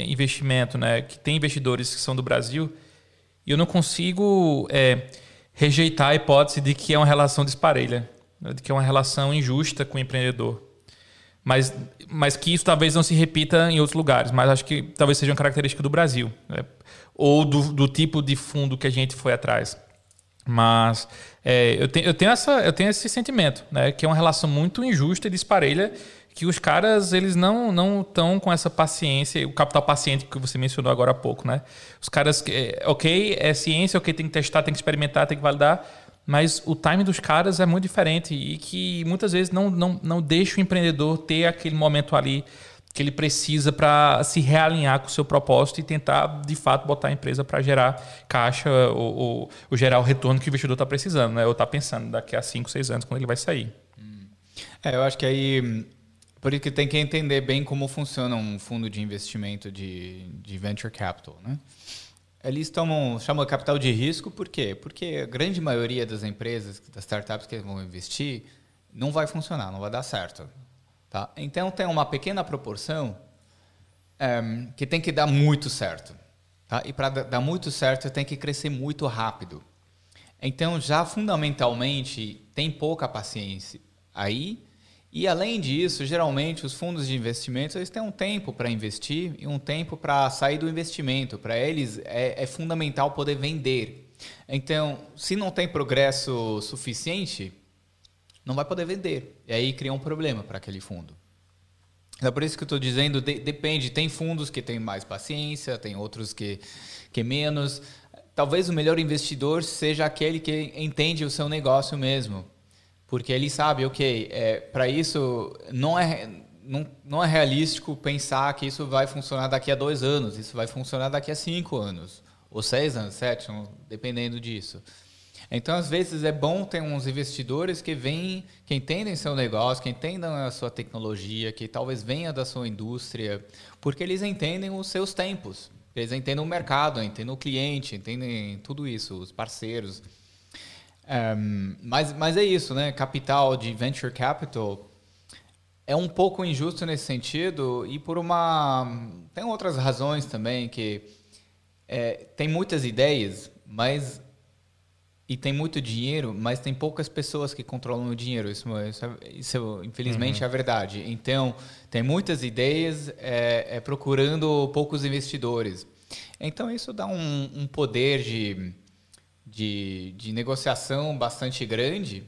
investimento, né, que tem investidores que são do Brasil, e eu não consigo é, rejeitar a hipótese de que é uma relação disparelha, né, de que é uma relação injusta com o empreendedor mas, mas que isso talvez não se repita em outros lugares. Mas acho que talvez seja uma característica do Brasil, né? ou do, do, tipo de fundo que a gente foi atrás. Mas é, eu, te, eu, tenho essa, eu tenho esse sentimento, né? que é uma relação muito injusta e disparelha, que os caras eles não não estão com essa paciência, o capital paciente que você mencionou agora há pouco, né? Os caras, é, ok, é ciência, ok, tem que testar, tem que experimentar, tem que validar, mas o time dos caras é muito diferente e que muitas vezes não, não, não deixa o empreendedor ter aquele momento ali que ele precisa para se realinhar com o seu propósito e tentar, de fato, botar a empresa para gerar caixa ou, ou, ou, gerar o retorno que o investidor está precisando, né? ou está pensando daqui a 5, 6 anos, quando ele vai sair. É, eu acho que aí. Por isso que tem que entender bem como funciona um fundo de investimento de, de venture capital. Né? Eles tomam, chamam capital de risco, por quê? Porque a grande maioria das empresas, das startups que vão investir, não vai funcionar, não vai dar certo. Tá? Então, tem uma pequena proporção um, que tem que dar muito certo. Tá? E para dar muito certo, tem que crescer muito rápido. Então, já fundamentalmente, tem pouca paciência aí e além disso, geralmente os fundos de investimento eles têm um tempo para investir e um tempo para sair do investimento. Para eles é, é, fundamental poder vender. Então, se não tem progresso suficiente, não vai poder vender. E aí cria um problema para aquele fundo. É por isso que eu estou dizendo, de, depende. Tem fundos que têm mais paciência, tem outros que, que menos. Talvez o melhor investidor seja aquele que entende o seu negócio mesmo porque ele sabe, ok, é, para isso não é, não, não é realístico pensar que isso vai funcionar daqui a dois anos, isso vai funcionar daqui a cinco anos, ou seis anos, sete, dependendo disso. Então, às vezes, é bom ter uns investidores que vêm, que entendem seu negócio, que entendam a sua tecnologia, que talvez venha da sua indústria, porque eles entendem os seus tempos. Eles entendem o mercado, entendem o cliente, entendem tudo isso, os parceiros. Um, mas, mas é isso, né? Capital de venture capital é um pouco injusto nesse sentido e por uma tem outras razões também que é, tem muitas ideias, mas e tem muito dinheiro, mas tem poucas pessoas que controlam o dinheiro. Isso, isso, isso infelizmente, uhum. é a verdade. Então, tem muitas ideias é, é, procurando poucos investidores. Então, isso dá um, um poder de, de, de, negociação bastante grande,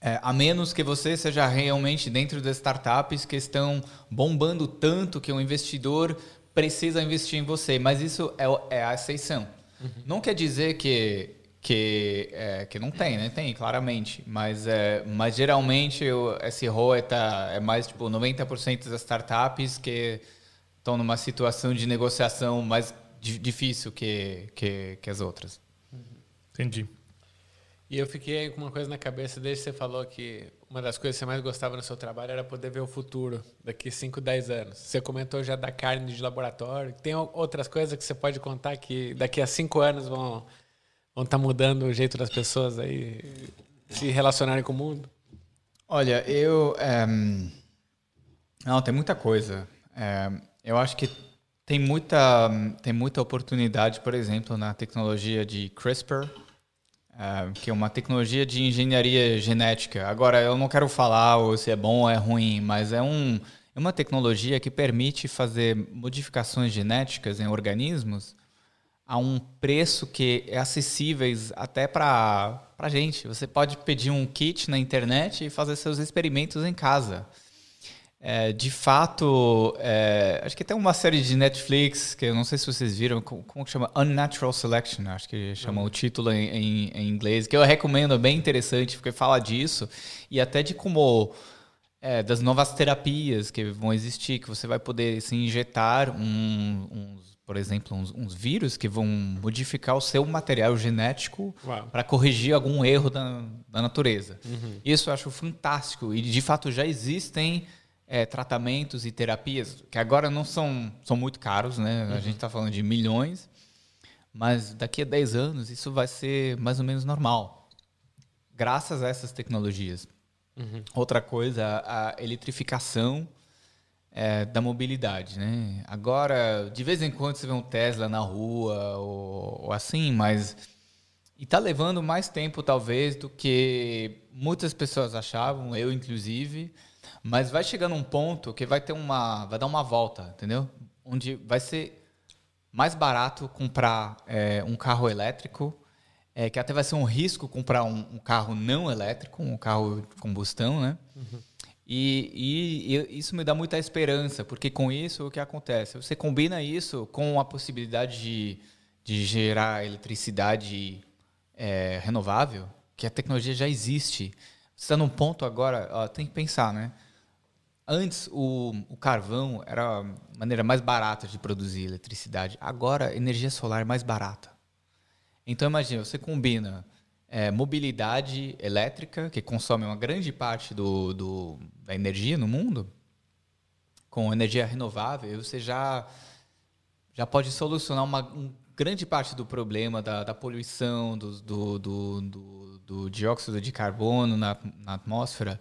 é, a menos que você seja realmente dentro das startups que estão bombando tanto que o investidor precisa investir em você. Mas isso é, é a exceção. Uhum. Não quer dizer que que, é, que não tem, né? Tem, claramente. Mas, é, mas geralmente o, esse ROE tá, é mais tipo 90% das startups que estão numa situação de negociação mais difícil que, que, que as outras. Entendi. E eu fiquei com uma coisa na cabeça desde que você falou que uma das coisas que você mais gostava no seu trabalho era poder ver o futuro daqui 5, 10 anos. Você comentou já da carne de laboratório. Tem outras coisas que você pode contar que daqui a 5 anos vão vão estar tá mudando o jeito das pessoas aí se relacionarem com o mundo? Olha, eu. É... Não, tem muita coisa. É... Eu acho que tem muita, tem muita oportunidade, por exemplo, na tecnologia de CRISPR, é, que é uma tecnologia de engenharia genética. Agora, eu não quero falar se é bom ou é ruim, mas é, um, é uma tecnologia que permite fazer modificações genéticas em organismos a um preço que é acessível até para a gente. Você pode pedir um kit na internet e fazer seus experimentos em casa. É, de fato, é, acho que tem uma série de Netflix, que eu não sei se vocês viram, como, que chama? Unnatural Selection, acho que chama uhum. o título em, em, em, inglês, que eu recomendo, é bem interessante, porque fala disso, e até de como, é, das novas terapias que vão existir, que você vai poder se assim, injetar um, uns por exemplo, uns, uns, vírus que vão modificar o seu material genético para corrigir algum erro da, da natureza. Uhum. Isso eu acho fantástico. E, de fato, já existem é, tratamentos e terapias que agora não são, são muito caros, né? Uhum. A gente está falando de milhões, mas daqui a 10 anos isso vai ser mais ou menos normal, graças a essas tecnologias. Uhum. Outra coisa, a eletrificação é, da mobilidade, né? Agora, de vez em quando você vê um Tesla na rua ou, ou assim, mas e está levando mais tempo talvez do que muitas pessoas achavam, eu inclusive, mas vai chegar num ponto que vai ter uma, vai dar uma volta, entendeu? Onde vai ser mais barato comprar é, um carro elétrico, é, que até vai ser um risco comprar um, um, carro não elétrico, um carro de combustão, né? Uhum. E, e, e, isso me dá muita esperança, porque com isso o que acontece? Você combina isso com a possibilidade de, de gerar eletricidade é, renovável, que a tecnologia já existe. Você está num ponto agora, ó, tem que pensar, né? Antes o, o, carvão era a maneira mais barata de produzir eletricidade. Agora energia solar é mais barata. Então imagina, você combina é, mobilidade elétrica, que consome uma grande parte do, do, da energia no mundo, com energia renovável, você já, já pode solucionar uma, uma grande parte do problema da, da poluição, do, do, do, do, dióxido de carbono na, na atmosfera.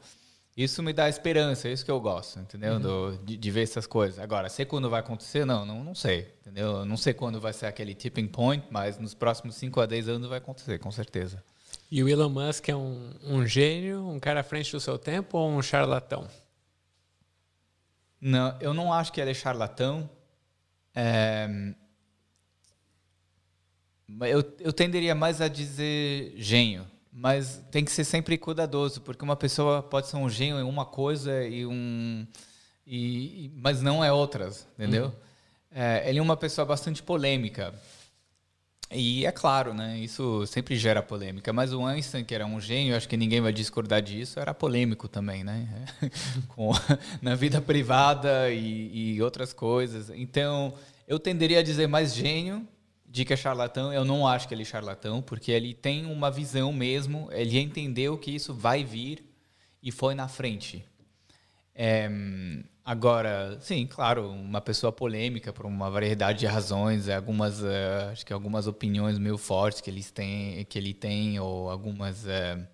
Isso me dá esperança, é isso que eu gosto, entendeu? Uhum. Do, de, de, ver essas coisas. Agora, sei quando vai acontecer? Não, não, não sei, entendeu? Não sei quando vai ser aquele tipping point, mas nos próximos 5 a 10 anos vai acontecer, com certeza. E o Elon Musk é um, um gênio, um cara à frente do seu tempo ou um charlatão? Não, eu não acho que ele é charlatão. É... Eu, eu tenderia mais a dizer gênio, mas tem que ser sempre cuidadoso, porque uma pessoa pode ser um gênio em uma coisa e um, e, mas não é outras, entendeu? Uhum. É, ele é uma pessoa bastante polêmica. E é claro, né? Isso sempre gera polêmica. Mas o Einstein, que era um gênio, acho que ninguém vai discordar disso, era polêmico também, né? Com, na vida privada e, e, outras coisas. Então, eu tenderia a dizer mais gênio de que é charlatão. Eu não acho que ele é charlatão, porque ele tem uma visão mesmo, ele entendeu que isso vai vir e foi na frente. É, agora, sim, claro, uma pessoa polêmica por uma variedade de razões, algumas, uh, acho que algumas opiniões meio fortes que eles têm, que ele tem, ou algumas, uh,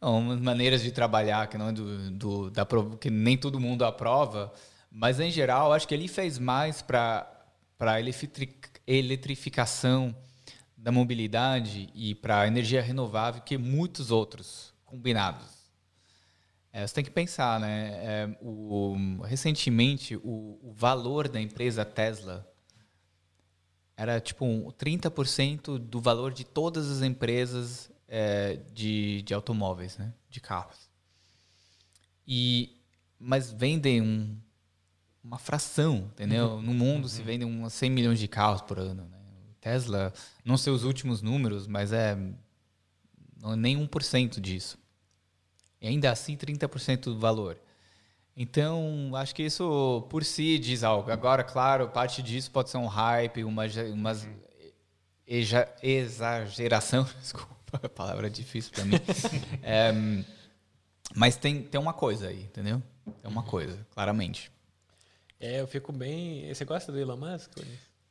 algumas maneiras de trabalhar que não é do, do da, que nem todo mundo aprova, mas em geral, acho que ele fez mais para para eletrificação da mobilidade e para a energia renovável que muitos outros combinados. É, você tem que pensar, né? É, o, recentemente, o, o, valor da empresa Tesla era tipo um, 30% do valor de todas as empresas é, de, de automóveis, né? De carros. E, mas vendem um, uma fração, entendeu? Uhum. No mundo uhum. se vendem uns 100 milhões de carros por ano. Né? Tesla, não sei os últimos números, mas é não, nem 1% disso. E ainda assim, 30% do valor. Então, acho que isso por si diz algo. Agora, claro, parte disso pode ser um hype, uma, uma eja, exageração. Desculpa, a palavra é difícil para mim. é, mas tem, tem uma coisa aí, entendeu? Tem uma coisa, claramente. É, eu fico bem. Você gosta do Elon Musk?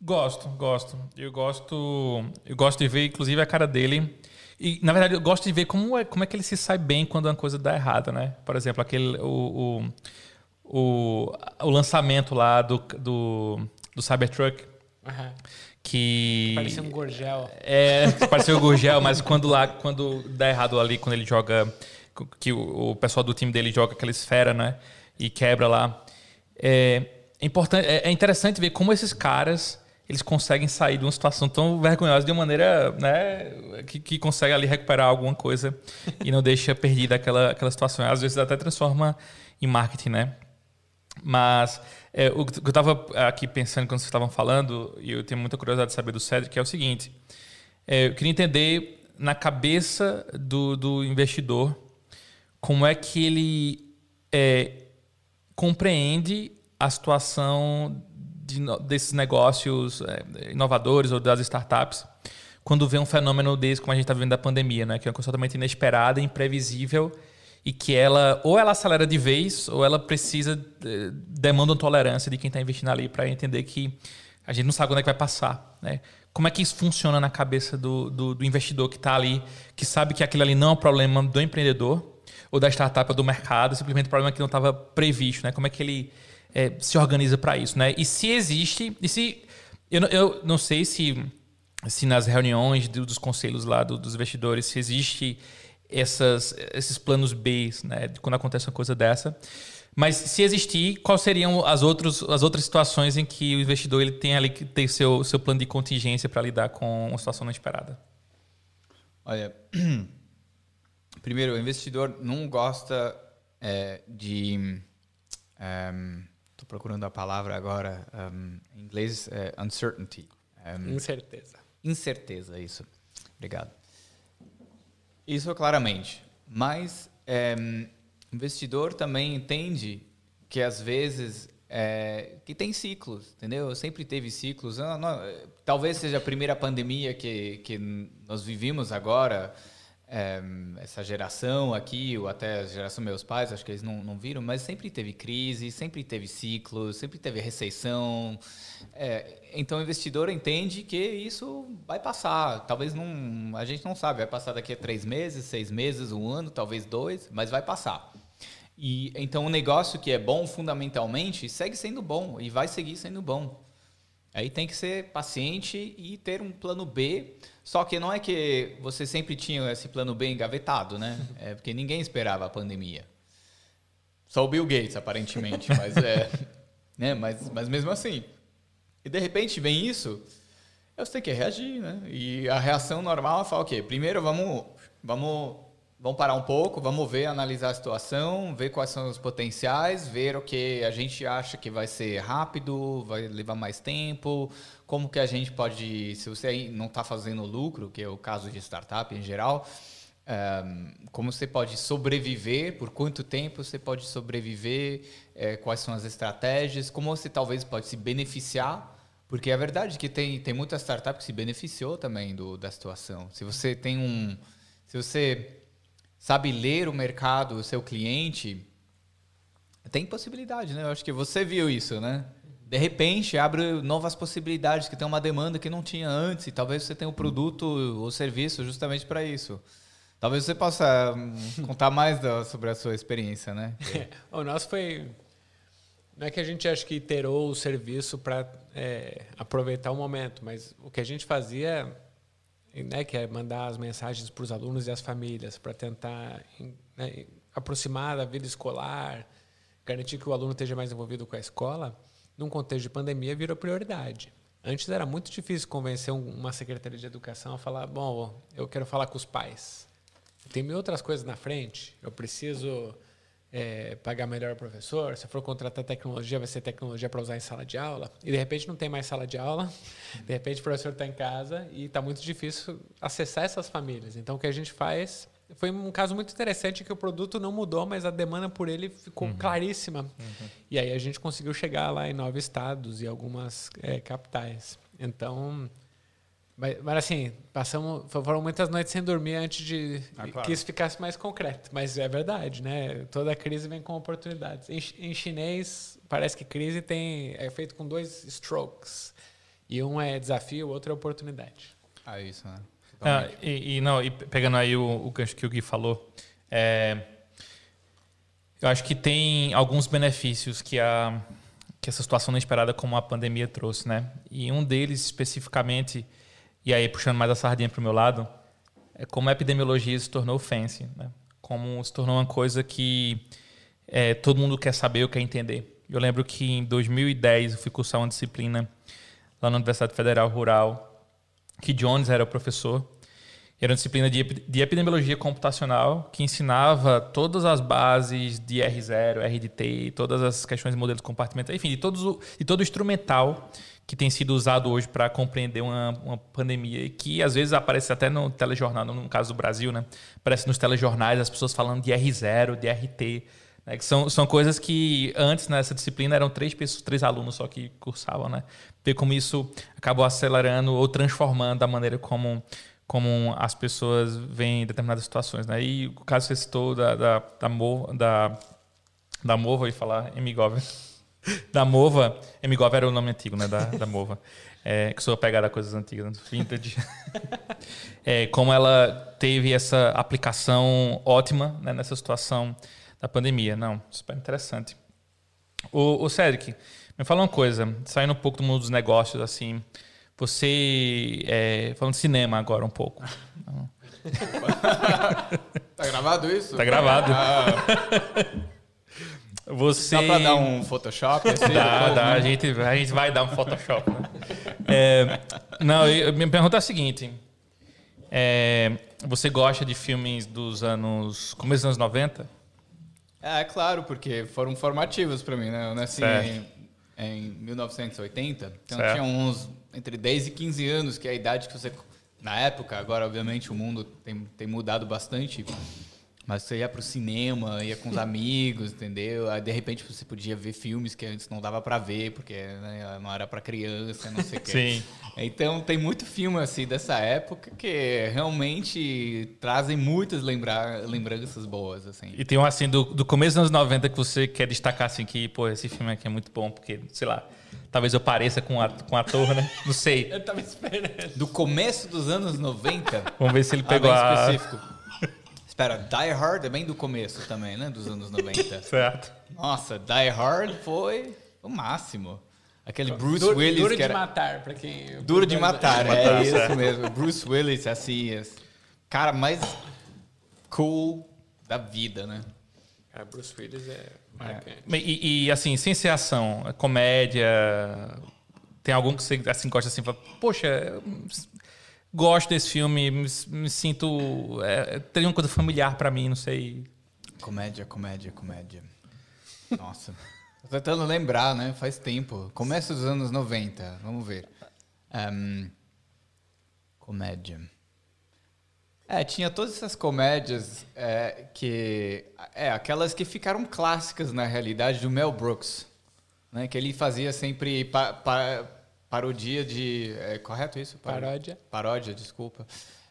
Gosto, gosto. Eu gosto, eu gosto de ver, inclusive, a cara dele. E, na verdade, eu gosto de ver como é, como é que ele se sai bem quando uma coisa dá errada, né? Por exemplo, aquele, o, o, o, o lançamento lá do, do, do Cybertruck. Uhum. Que. Parecia um gorgel. É, parecia um gorgel, mas quando lá, quando dá errado ali, quando ele joga. Que o, o pessoal do time dele joga aquela esfera, né? E quebra lá. É, é, importante, é, é interessante ver como esses caras eles conseguem sair de uma situação tão vergonhosa de uma maneira né, que, que consegue ali recuperar alguma coisa e não deixa perdida aquela, aquela situação. Às vezes até transforma em marketing, né? Mas é, o que eu estava aqui pensando quando vocês estavam falando, e eu tenho muita curiosidade de saber do Cedric, é o seguinte. É, eu queria entender na cabeça do, do investidor como é que ele é, compreende a situação de, desses negócios é, inovadores ou das startups quando vê um fenômeno desse, como a gente está vendo da pandemia, né? que é uma coisa totalmente inesperada, imprevisível e que ela ou ela acelera de vez ou ela precisa é, demanda uma tolerância de quem está investindo ali para entender que a gente não sabe quando é que vai passar, né? Como é que isso funciona na cabeça do, do, do investidor que está ali, que sabe que aquilo ali não é um problema do empreendedor ou da startup ou do mercado, simplesmente um problema que não estava previsto, né? Como é que ele é, se organiza para isso, né? E se existe, e se eu, eu não sei se se nas reuniões dos conselhos lá do, dos investidores se existe essas, esses planos B, né? Quando acontece uma coisa dessa. Mas se existir, quais seriam as, outros, as outras situações em que o investidor ele tem ali que ter seu, seu plano de contingência para lidar com uma situação inesperada? Olha, primeiro, o investidor não gosta é, de. Um, Estou procurando a palavra agora. Um, em inglês, é uncertainty. Um, incerteza. Incerteza, isso. Obrigado. Isso claramente. Mas é, investidor também entende que às vezes é, que tem ciclos, entendeu? Sempre teve ciclos. Não, não, talvez seja a primeira pandemia que, que nós vivimos agora é, essa geração aqui, ou até a geração meus pais, acho que eles não, não viram, mas sempre teve crise, sempre teve ciclos, sempre teve recessão. É, então o investidor entende que isso vai passar. Talvez não. A gente não sabe, vai passar daqui a três meses, seis meses, um ano, talvez dois, mas vai passar. E então o negócio que é bom fundamentalmente segue sendo bom e vai seguir sendo bom. Aí tem que ser paciente e ter um plano B. Só que não é que você sempre tinha esse plano B engavetado, né? É porque ninguém esperava a pandemia. Só o Bill Gates, aparentemente. mas, é, né? mas, mas mesmo assim. E de repente vem isso, você tem que reagir, né? E a reação normal é falar o quê? Primeiro vamos, vamos Vamos parar um pouco, vamos ver, analisar a situação, ver quais são os potenciais, ver o que a gente acha que vai ser rápido, vai levar mais tempo, como que a gente pode, se você não está fazendo lucro, que é o caso de startup em geral, ehm, como você pode sobreviver, por quanto tempo você pode sobreviver, é, quais são as estratégias, como você talvez pode se beneficiar, porque é verdade que tem, tem muita startup que se beneficiou também do, da situação. Se você tem um... Se você sabe ler o mercado, o seu cliente, Tem possibilidade, né? Eu acho que você viu isso, né? De repente abre novas possibilidades, que tem uma demanda que não tinha antes, e talvez você tenha o um produto ou serviço justamente para isso. Talvez você possa hum, contar mais da, sobre a sua experiência, né? o nosso foi. Não é que a gente acha que iterou o serviço para é, aproveitar o momento, mas o que a gente fazia, né, que é mandar as mensagens para os alunos e as famílias, para tentar né, aproximar da vida escolar, garantir que o aluno esteja mais envolvido com a escola, num contexto de pandemia virou prioridade. Antes era muito difícil convencer uma secretaria de educação a falar: bom, eu quero falar com os pais tem outras coisas na frente. Eu preciso é, pagar melhor o professor. Se for contratar tecnologia, vai ser tecnologia para usar em sala de aula. E de repente não tem mais sala de aula. De repente o professor está em casa e está muito difícil acessar essas famílias. Então o que a gente faz foi um caso muito interessante que o produto não mudou, mas a demanda por ele ficou uhum. claríssima. Uhum. E aí a gente conseguiu chegar lá em nove estados e algumas é, capitais. Então mas, mas, assim, passamos, foram muitas noites sem dormir antes de ah, claro. que isso ficasse mais concreto. Mas é verdade, né? Toda crise vem com oportunidades. Em, em chinês, parece que crise tem é feito com dois strokes. E um é desafio, o outro é oportunidade. Ah, isso, né? Ah, e, e, não, e pegando aí o, o gancho que o Gui falou, é, eu acho que tem alguns benefícios que a que essa situação inesperada como a pandemia trouxe, né? E um deles especificamente e aí, puxando mais a sardinha para o meu lado, é como a epidemiologia se tornou fancy, né? como se tornou uma coisa que é, todo mundo quer saber ou quer entender. Eu lembro que em 2010 eu fui cursar uma disciplina lá na Universidade Federal Rural, que Jones era o professor. Era uma disciplina de, de epidemiologia computacional que ensinava todas as bases de R0, RDT, todas as questões de modelos compartimentais, enfim, de, todos o, de todo o instrumental que tem sido usado hoje para compreender uma, uma pandemia e que às vezes aparece até no telejornal, no caso do Brasil, né? Aparece nos telejornais as pessoas falando de R0, de RT, né? que são, são coisas que antes nessa disciplina eram três pessoas, três alunos só que cursavam, né? Ver como isso acabou acelerando ou transformando a maneira como como as pessoas veem determinadas situações, né? E o caso que você citou da da da, da, da Mova e falar em da Mova. Mgov era o nome antigo, né? Da, da Mova. É, que sou apegado a coisas antigas, né? vintage. é, como ela teve essa aplicação ótima né, nessa situação da pandemia. Não, super interessante. O, o Cedric, me fala uma coisa, saindo um pouco do mundo dos negócios, assim, você, é, falando de cinema agora um pouco. tá gravado isso? Tá gravado. Ah. Você... Dá pra dar um Photoshop? Assim, dá, dá. A gente, a gente vai dar um Photoshop. Né? É, não, eu, minha pergunta é a seguinte. É, você gosta de filmes dos anos... Começo dos anos 90? É, é claro, porque foram formativos para mim, né? Eu nasci em, em, 1980, então certo. tinha uns entre 10 e 15 anos, que é a idade que você... Na época, agora, obviamente, o mundo tem, tem mudado bastante. Mas você ia pro cinema, ia com os amigos, entendeu? Aí de repente você podia ver filmes que antes não dava para ver, porque né, não era para criança, não sei o quê. Sim. Então tem muito filme assim dessa época que realmente trazem muitas lembrar, lembranças boas, assim. E tem um assim do, do começo dos anos 90 que você quer destacar assim que, pô, esse filme aqui é muito bom, porque, sei lá, talvez eu pareça com a, com a ator, né? Não sei. eu tava esperando. Do começo dos anos 90. Vamos ver se ele pegou ah, a específico. Espera, Die Hard é bem do começo também, né? Dos anos 90. certo. Nossa, Die Hard foi o máximo. Aquele Bruce duro, Willis. Duro que era... de matar, pra quem. Duro de matar, é, matar, isso certo. mesmo. Bruce Willis, assim. Cara mais cool da vida, né? Cara, Bruce Willis é marcante. É. E, e, assim, sem ser ação, é comédia. Tem algum que você assim, gosta assim, fala, poxa, gosto desse filme, me, me sinto. É, tem uma coisa familiar para mim, não sei. Comédia, comédia, comédia. Nossa. Tô tentando lembrar, né? Faz tempo. Começo dos anos 90, vamos ver. Um, comédia. É, tinha todas essas comédias é, que. É, aquelas que ficaram clássicas na realidade do Mel Brooks. Né, que ele fazia sempre pa, pa, Parodia de. É correto isso? Paródia. Paródia, desculpa.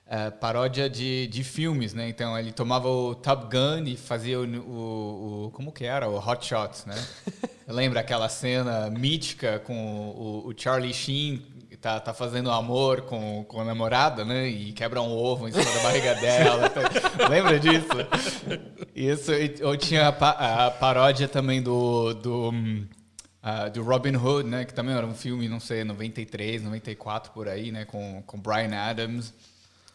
é, paródia de, de filmes, né? Então ele tomava o Top Gun e fazia o, o, o como que era? O Hot Shots, né? Lembra aquela cena mítica com o, o Charlie Sheen tá, tá fazendo amor com, com a namorada, né? E quebra um ovo em cima da barriga dela. Lembra disso? Isso, ou tinha a, a paródia também do, do, uh, do Robin Hood, né? Que também era um filme, não sei, 93, 94 por aí, né? Com, com Brian Adams.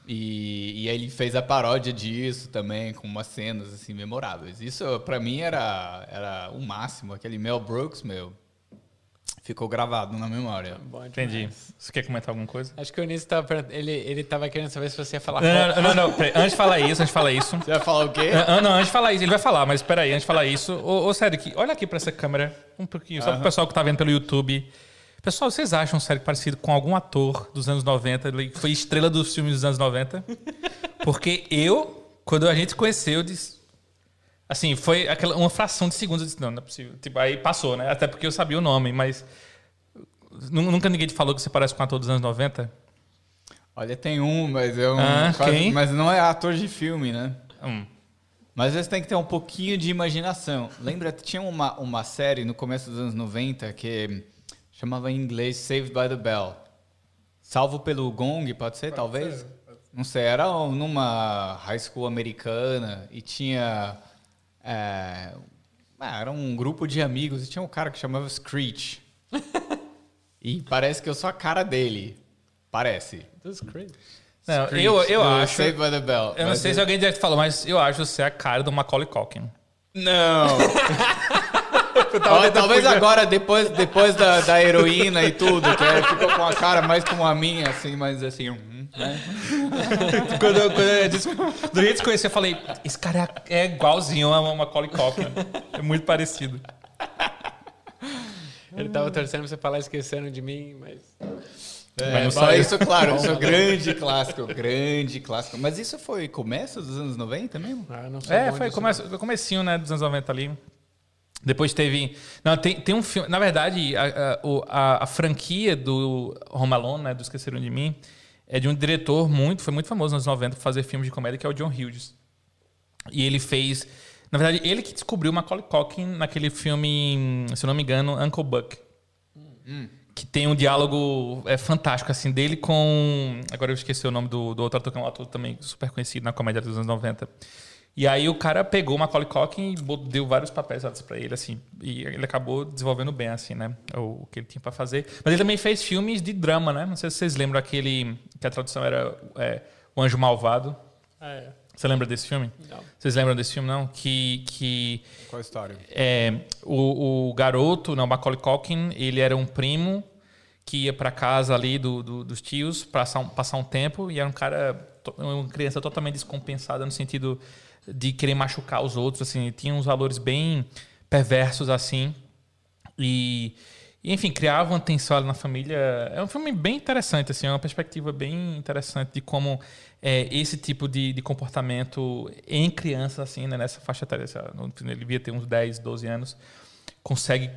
E, e ele fez a paródia disso também, com umas cenas assim memoráveis. Isso para mim era, era o máximo. Aquele Mel Brooks, meu, ficou gravado na memória. Bom Entendi. Você quer comentar alguma coisa? Acho que o Início tava ele ele tava querendo saber se você ia falar. Não, não, não, não antes de falar isso, antes de falar isso. Você vai falar o quê? Não, não, antes de falar isso, ele vai falar, mas espera aí, antes de falar isso, ô, ô Cedric, olha aqui para essa câmera um pouquinho, só uh -huh. pro pessoal que tá vendo pelo YouTube. Pessoal, vocês acham o Cedric parecido com algum ator dos anos 90? Ele foi estrela dos filmes dos anos 90? Porque eu, quando a gente se conheceu, eu disse. Assim, foi aquela, uma fração de segundos. Eu disse, não, não é possível. Tipo, aí passou, né? Até porque eu sabia o nome, mas. Nunca ninguém te falou que você parece com um ator dos anos 90? Olha, tem um, mas é um. Ah, quase, quem? Mas não é ator de filme, né? Hum. Mas você tem que ter um pouquinho de imaginação. Lembra, tinha uma, uma série no começo dos anos 90 que Chamava em inglês Saved by the Bell. Salvo pelo Gong, pode ser, pode talvez? Ser, pode ser. Não sei, era numa high school americana e tinha. É, era um grupo de amigos e tinha um cara que chamava Screech. e parece que eu sou a cara dele. Parece. Do Screech. Não, Screech, eu, eu acho. Saved by the Bell. Eu não sei se alguém já falou, mas eu acho você a cara do Macaulay Culkin. Não! Olha, talvez agora, depois, depois da, da heroína e tudo, que é, ficou com a cara mais como a minha, assim, mas assim. Hum, né? quando, eu, quando eu disse, do jeito que conheci, eu falei: esse cara é, é igualzinho a Macaulay Culkin. É muito parecido. Ele tava torcendo pra você falar esquecendo de mim, mas. É, mas só isso, claro, isso é grande clássico, grande clássico. Mas isso foi começo dos anos 90 mesmo? Ah, não sei. É, foi começo, comecinho, né, dos anos 90 ali. Depois teve. Não, tem, tem um filme. Na verdade, a, a, a, franquia do Home Alone, né, do Esqueceram de Mim, é de um diretor muito. Foi muito famoso nos 90 por fazer filmes de comédia, que é o John Hughes. E ele fez. Na verdade, ele que descobriu Macaulay Culkin naquele filme, se eu não me engano, Uncle Buck. Hum. Que tem um diálogo é, fantástico, assim, dele com. Agora eu esqueci o nome do, do outro ator, que é um ator também super conhecido na comédia dos anos 90. E aí o cara pegou o Macaulay Culkin e deu vários papéis para ele, assim. E ele acabou desenvolvendo bem, assim, né? O, que ele tinha para fazer. Mas ele também fez filmes de drama, né? Não sei se vocês lembram aquele... Que a tradução era é, O Anjo Malvado. Ah, é. Você lembra desse filme? Não. Vocês lembram desse filme, não? Que... que Qual a história? É, o, o garoto, não, o Macaulay Culkin, ele era um primo que ia para casa ali do, do, dos tios passar um, passar um tempo e era um cara... Uma criança totalmente descompensada no sentido de querer machucar os outros, assim, tinha uns valores bem perversos assim. E, e enfim, criava uma tensão ali na família. É um filme bem interessante, assim, é uma perspectiva bem interessante de como é, esse tipo de, de comportamento em crianças, assim, né, nessa faixa etária, ele devia ter uns 10, 12 anos, consegue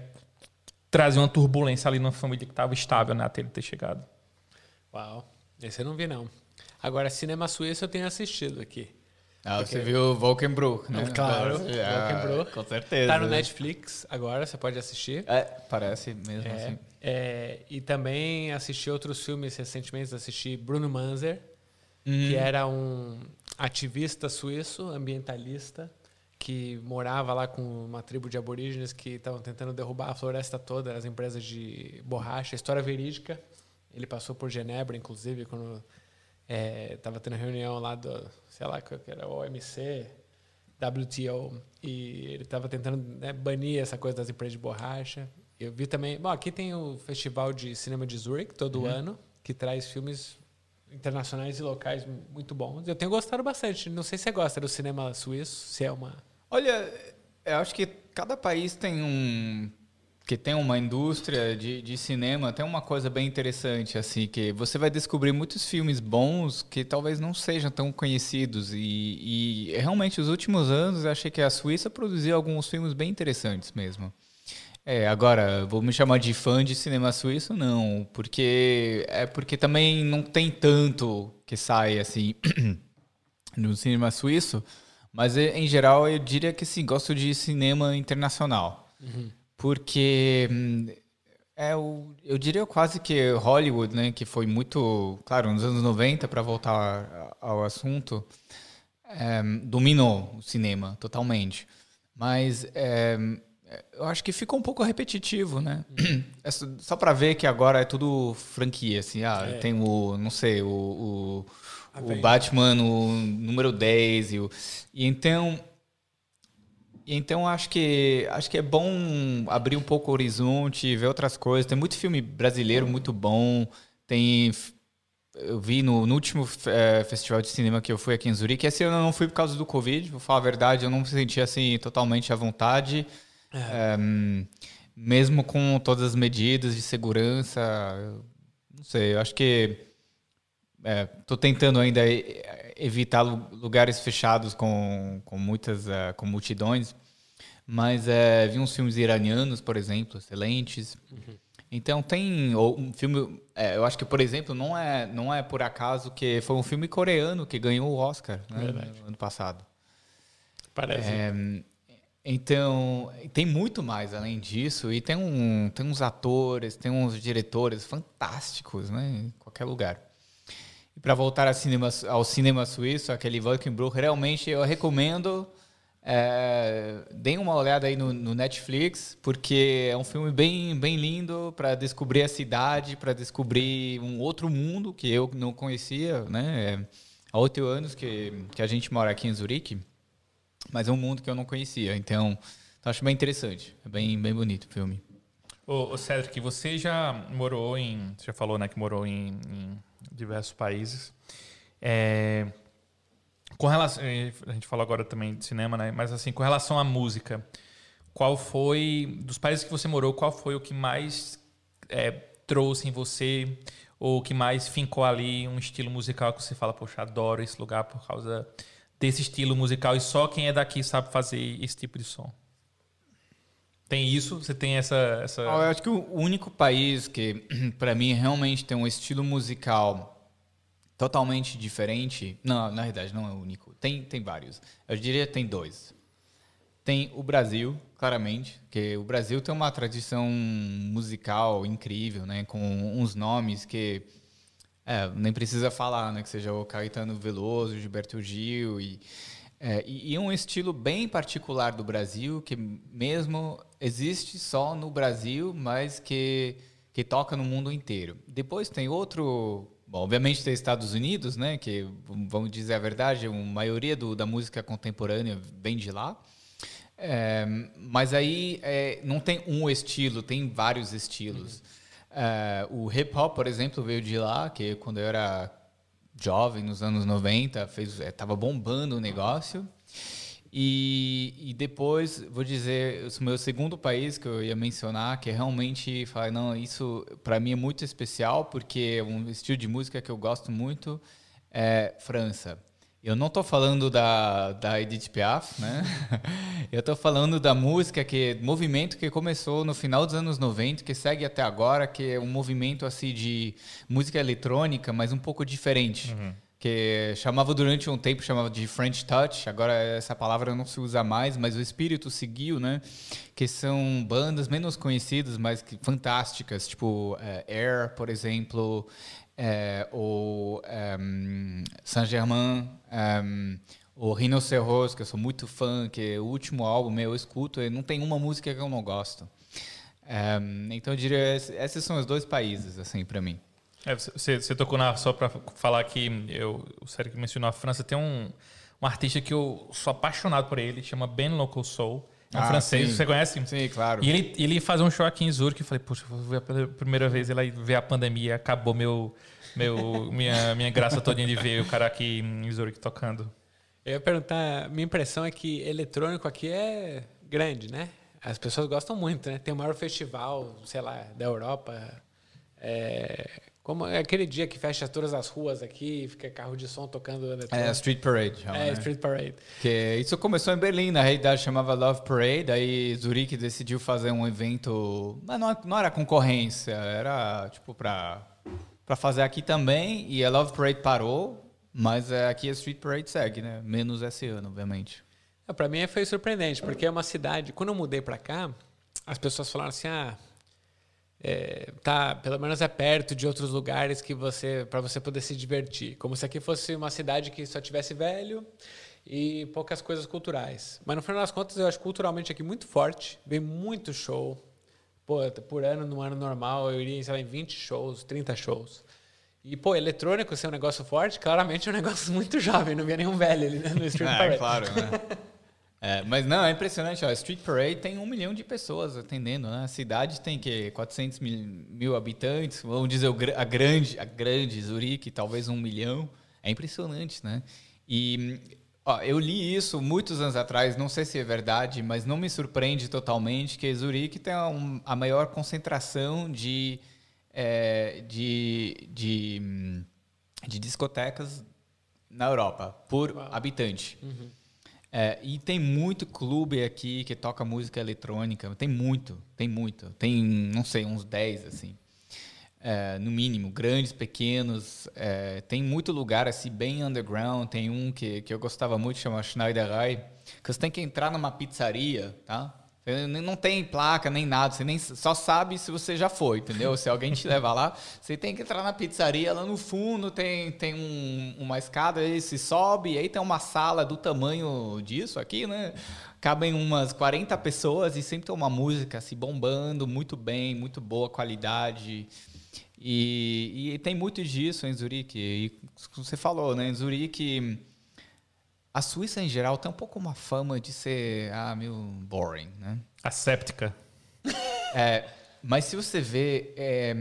trazer uma turbulência ali numa família que estava estável né, até ele ter chegado. Uau, esse eu não vi não. Agora, cinema suíço eu tenho assistido aqui. Ah, Porque... você viu Volkenbruch, né? Claro, ah, Com certeza. Tá no Netflix agora, você pode assistir. É, parece mesmo é, assim. É, e também assisti outros filmes recentemente, assisti Bruno Manzer, hum. que era um ativista suíço, ambientalista, que morava lá com uma tribo de aborígenes que estavam tentando derrubar a floresta toda, as empresas de borracha, história verídica. Ele passou por Genebra, inclusive, quando é, tendo reunião lá do, sei lá, que era OMC, WTO, e ele estava tentando né, banir essa coisa das empresas de borracha. Eu vi também, bom, aqui tem o Festival de Cinema de Zurich todo uhum. ano, que traz filmes internacionais e locais muito bons. Eu tenho gostado bastante. Não sei se você gosta do cinema suíço, se é uma Olha, eu acho que cada país tem um que tem uma indústria de, de cinema, tem uma coisa bem interessante, assim, que você vai descobrir muitos filmes bons que talvez não sejam tão conhecidos. E, e realmente, os últimos anos, eu achei que a Suíça produziu alguns filmes bem interessantes mesmo. É, agora, vou me chamar de fã de cinema suíço? Não, porque é porque também não tem tanto que sai assim no cinema suíço, mas em geral eu diria que sim, gosto de cinema internacional. Uhum. Porque hum, é o, eu diria quase que Hollywood, né, que foi muito, claro, nos anos 90 para voltar ao assunto, é, dominou o cinema totalmente. Mas é, eu acho que ficou um pouco repetitivo, né? Uhum. É só para ver que agora é tudo franquia, assim. Ah, é. tem o, não sei, o, o, o Batman, o número 10. E, o, e então... Então acho que acho que é bom abrir um pouco o horizonte, ver outras coisas. Tem muito filme brasileiro muito bom. Tem eu vi no, no último é, festival de cinema que eu fui aqui em Zurique. Esse ano eu não fui por causa do Covid, vou falar a verdade, eu não me senti assim totalmente à vontade. É. Um, mesmo com todas as medidas de segurança, não sei, eu acho que estou é, tentando ainda evitar lugares fechados com, com muitas uh, com multidões, mas é, vi uns filmes iranianos, por exemplo, excelentes. Uhum. Então tem um filme, é, eu acho que por exemplo não é não é por acaso que foi um filme coreano que ganhou o Oscar né, no ano passado. Parece. É, então, tem muito mais além disso. E tem, um, tem uns atores, tem uns diretores fantásticos, né? Em qualquer lugar. E para voltar ao cinema, ao cinema suíço, aquele Wolkenbruch, realmente eu recomendo. É, deem uma olhada aí no, no, Netflix, porque é um filme bem, bem lindo para descobrir a cidade, para descobrir um outro mundo que eu não conhecia, né? É, há oito anos que, que a gente mora aqui em Zurique mas é um mundo que eu não conhecia. Então, então acho bem interessante. É bem, bem bonito o filme. Ô, ô Cedric, você já morou em. Você já falou né, que morou em, em diversos países. É, com relação. A gente falou agora também de cinema, né? Mas assim, com relação à música, qual foi. Dos países que você morou, qual foi o que mais é, trouxe em você? Ou o que mais fincou ali um estilo musical que você fala, poxa, adoro esse lugar por causa desse estilo musical e só quem é daqui sabe fazer esse tipo de som. Tem isso? Você tem essa. essa... Eu acho que o único país que, para mim, realmente tem um estilo musical totalmente diferente. Não, na verdade, não é o único. Tem, tem vários. Eu diria que tem dois. Tem o Brasil, claramente, que o Brasil tem uma tradição musical incrível, né? Com uns nomes que é, nem precisa falar, né? Que seja o Caetano Veloso, Gilberto Gil e, é, e, e, um estilo bem particular do Brasil que mesmo existe só no Brasil, mas que que toca no mundo inteiro. Depois tem outro, bom, obviamente tem Estados Unidos, né? Que vamos dizer a verdade, a maioria do, da música contemporânea vem de lá. É, mas aí é, não tem um estilo, tem vários estilos. Uhum. É, o hip hop, por exemplo, veio de lá, que quando eu era jovem, nos anos 90, fez, é, bombando o negócio. E, e, depois, vou dizer, o meu segundo país que eu ia mencionar, que realmente, falei, não, isso para mim é muito especial, porque é um estilo de música que eu gosto muito, é França. Eu não estou falando da, da Edith Piaf, né? Eu estou falando da música, que movimento que começou no final dos anos 90, que segue até agora, que é um movimento assim de música eletrônica, mas um pouco diferente. Uhum. Que chamava durante um tempo, chamava de French Touch, agora essa palavra não se usa mais, mas o espírito seguiu, né? Que são bandas menos conhecidas, mas que, fantásticas, tipo uh, Air, por exemplo, é, o um, Saint-Germain, um, o Rhinoceros, que eu sou muito fã, que é o último álbum meu, eu escuto, e não tem uma música que eu não gosto. Um, então eu diria, esses são os dois países, assim, para mim. É, você, você, tocou na, só para falar que eu, o Sérgio mencionou a França, tem um, um artista que eu sou apaixonado por ele, chama Ben Local Soul. É um ah, francês, sim. você conhece? Sim, claro. E ele, ele faz um show aqui em Zurich. Eu falei, poxa, vou ver pela primeira vez. Ele ver a pandemia, acabou meu, meu, minha, minha graça todinha de ver o cara aqui em Zurich tocando. Eu ia perguntar, minha impressão é que eletrônico aqui é grande, né? As pessoas gostam muito, né? Tem o maior festival, sei lá, da Europa, É, como é aquele dia que fecha todas as ruas aqui, fica carro de som tocando eletrônico. É, Street Parade. Chama, É, né? Street Parade. Que isso começou em Berlim, na realidade chamava Love Parade, aí Zurique decidiu fazer um evento, mas não, não era concorrência, era tipo pra, pra fazer aqui também, e a Love Parade parou, mas é, aqui a Street Parade segue, né? Menos esse ano, obviamente. É, Pra mim foi surpreendente, porque é uma cidade. Quando eu mudei pra cá, as pessoas falaram assim: ah, é, tá, pelo menos é perto de outros lugares que você para você poder se divertir. Como se aqui fosse uma cidade que só tivesse velho e poucas coisas culturais. Mas no final das contas, eu acho culturalmente aqui muito forte, vem muito show. Pô, por ano, no ano normal, eu iria, lá, em 20 shows, 30 shows. E, pô, eletrônico ser um negócio forte, claramente é um negócio muito jovem, não via nenhum velho ali né, no Street Ah, Parade. claro, né? É, mas não, é impressionante. Ó, Street Parade tem um milhão de pessoas atendendo, né? A cidade tem que 400 mil, mil habitantes, vamos dizer a grande, a grande Zurique, talvez um milhão. É impressionante, né? E ó, eu li isso muitos anos atrás, não sei se é verdade, mas não me surpreende totalmente que Zurique tem a, um- a maior concentração de, é, de, de, de discotecas na Europa por habitante. É, e tem muito clube aqui que toca música eletrônica. Tem muito, tem muito. Tem, não sei, uns 10, assim. É, no mínimo, grandes, pequenos. É, tem muito lugar, assim, bem underground. Tem um que, que eu gostava muito, chama Schneiderei. Que você tem que entrar numa pizzaria, tá? Você Não tem placa, nem nada. Você nem, só sabe se você já foi, entendeu? Se alguém te levar lá, você tem que entrar na pizzaria. Lá no fundo tem, tem um- uma escada, aí se sobe. Aí tem uma sala do tamanho disso aqui, né? Cabem umas 40 pessoas e sempre tem uma música se bombando, muito bem, muito boa qualidade. E, e tem muito disso em Zurique. E você falou, né? Em Zurique, a Suíça em geral tem um pouco uma fama de ser ah, meio boring, né? Asséptica. É, mas se você vê, é,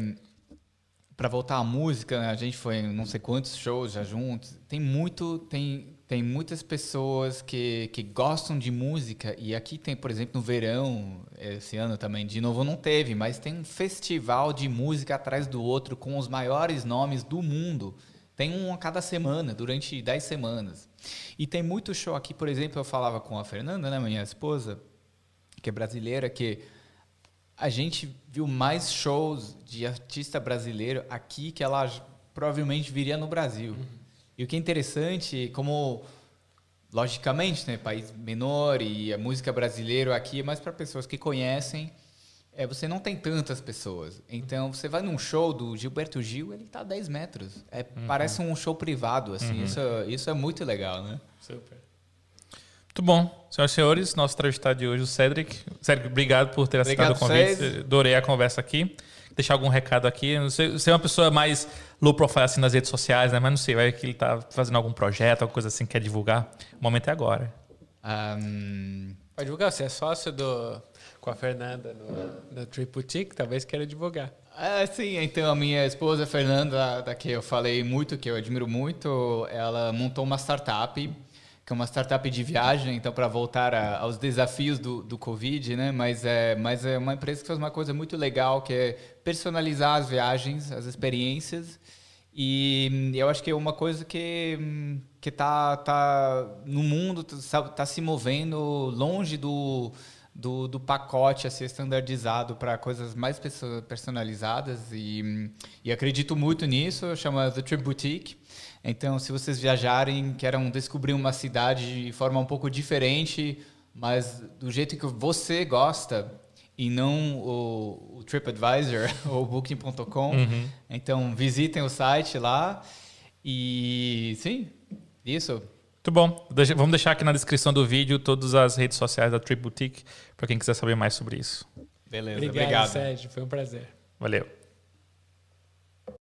para voltar à música, a gente foi em não sei quantos shows já juntos. Tem muito, tem, tem muitas pessoas que, que gostam de música e aqui tem, por exemplo, no verão esse ano também, de novo não teve, mas tem um festival de música atrás do outro com os maiores nomes do mundo. Tem um a cada semana, durante 10 semanas. E tem muito show aqui, por exemplo, eu falava com a Fernanda, né, minha esposa, que é brasileira, que a gente viu mais shows de artista brasileiro aqui que ela provavelmente viria no Brasil. E o que é interessante, como logicamente, né, país menor e a música brasileira aqui é mais para pessoas que conhecem. É, você não tem tantas pessoas. Então, você vai num show do Gilberto Gil, ele tá a 10 metros. É, Parece um show privado, assim. Isso, isso é muito legal, né? Super. Muito bom. Senhoras e senhores, nosso entrevistado de hoje, o Cedric. Cedric, obrigado por ter aceitado Obrigado o convite. vocês. Adorei a conversa aqui. Deixar algum recado aqui. Não sei, você é uma pessoa mais low profile assim nas redes sociais, né? Mas não sei, vai que ele tá fazendo algum projeto, alguma coisa assim, quer divulgar. O momento é agora. Ahm, Pode divulgar, você é sócio do, com a Fernanda no, no Trip Boutique, talvez queira divulgar. É, sim, então a minha esposa Fernanda, da que eu falei muito, que eu admiro muito, ela montou uma startup, que é uma startup de viagem, então para voltar a- aos desafios do, do Covid, né? Mas é, mas é uma empresa que faz uma coisa muito legal, que é personalizar as viagens, as experiências. E eu acho que é uma coisa que que tá tá no mundo tá, tá se movendo longe do do, do pacote a ser standardizado para coisas mais perso- personalizadas e, e acredito muito nisso, chama The Trip Boutique. Então, se vocês viajarem, queiram descobrir uma cidade de forma um pouco diferente, mas do jeito que você gosta e não o, o TripAdvisor ou Booking.com, então visitem o site lá e sim, isso. Muito bom. Deixa- Vamos deixar aqui na descrição do vídeo todas as redes sociais da Trip Boutique para quem quiser saber mais sobre isso. Beleza, Obrigado, obrigado. Sérgio, foi um prazer. Valeu.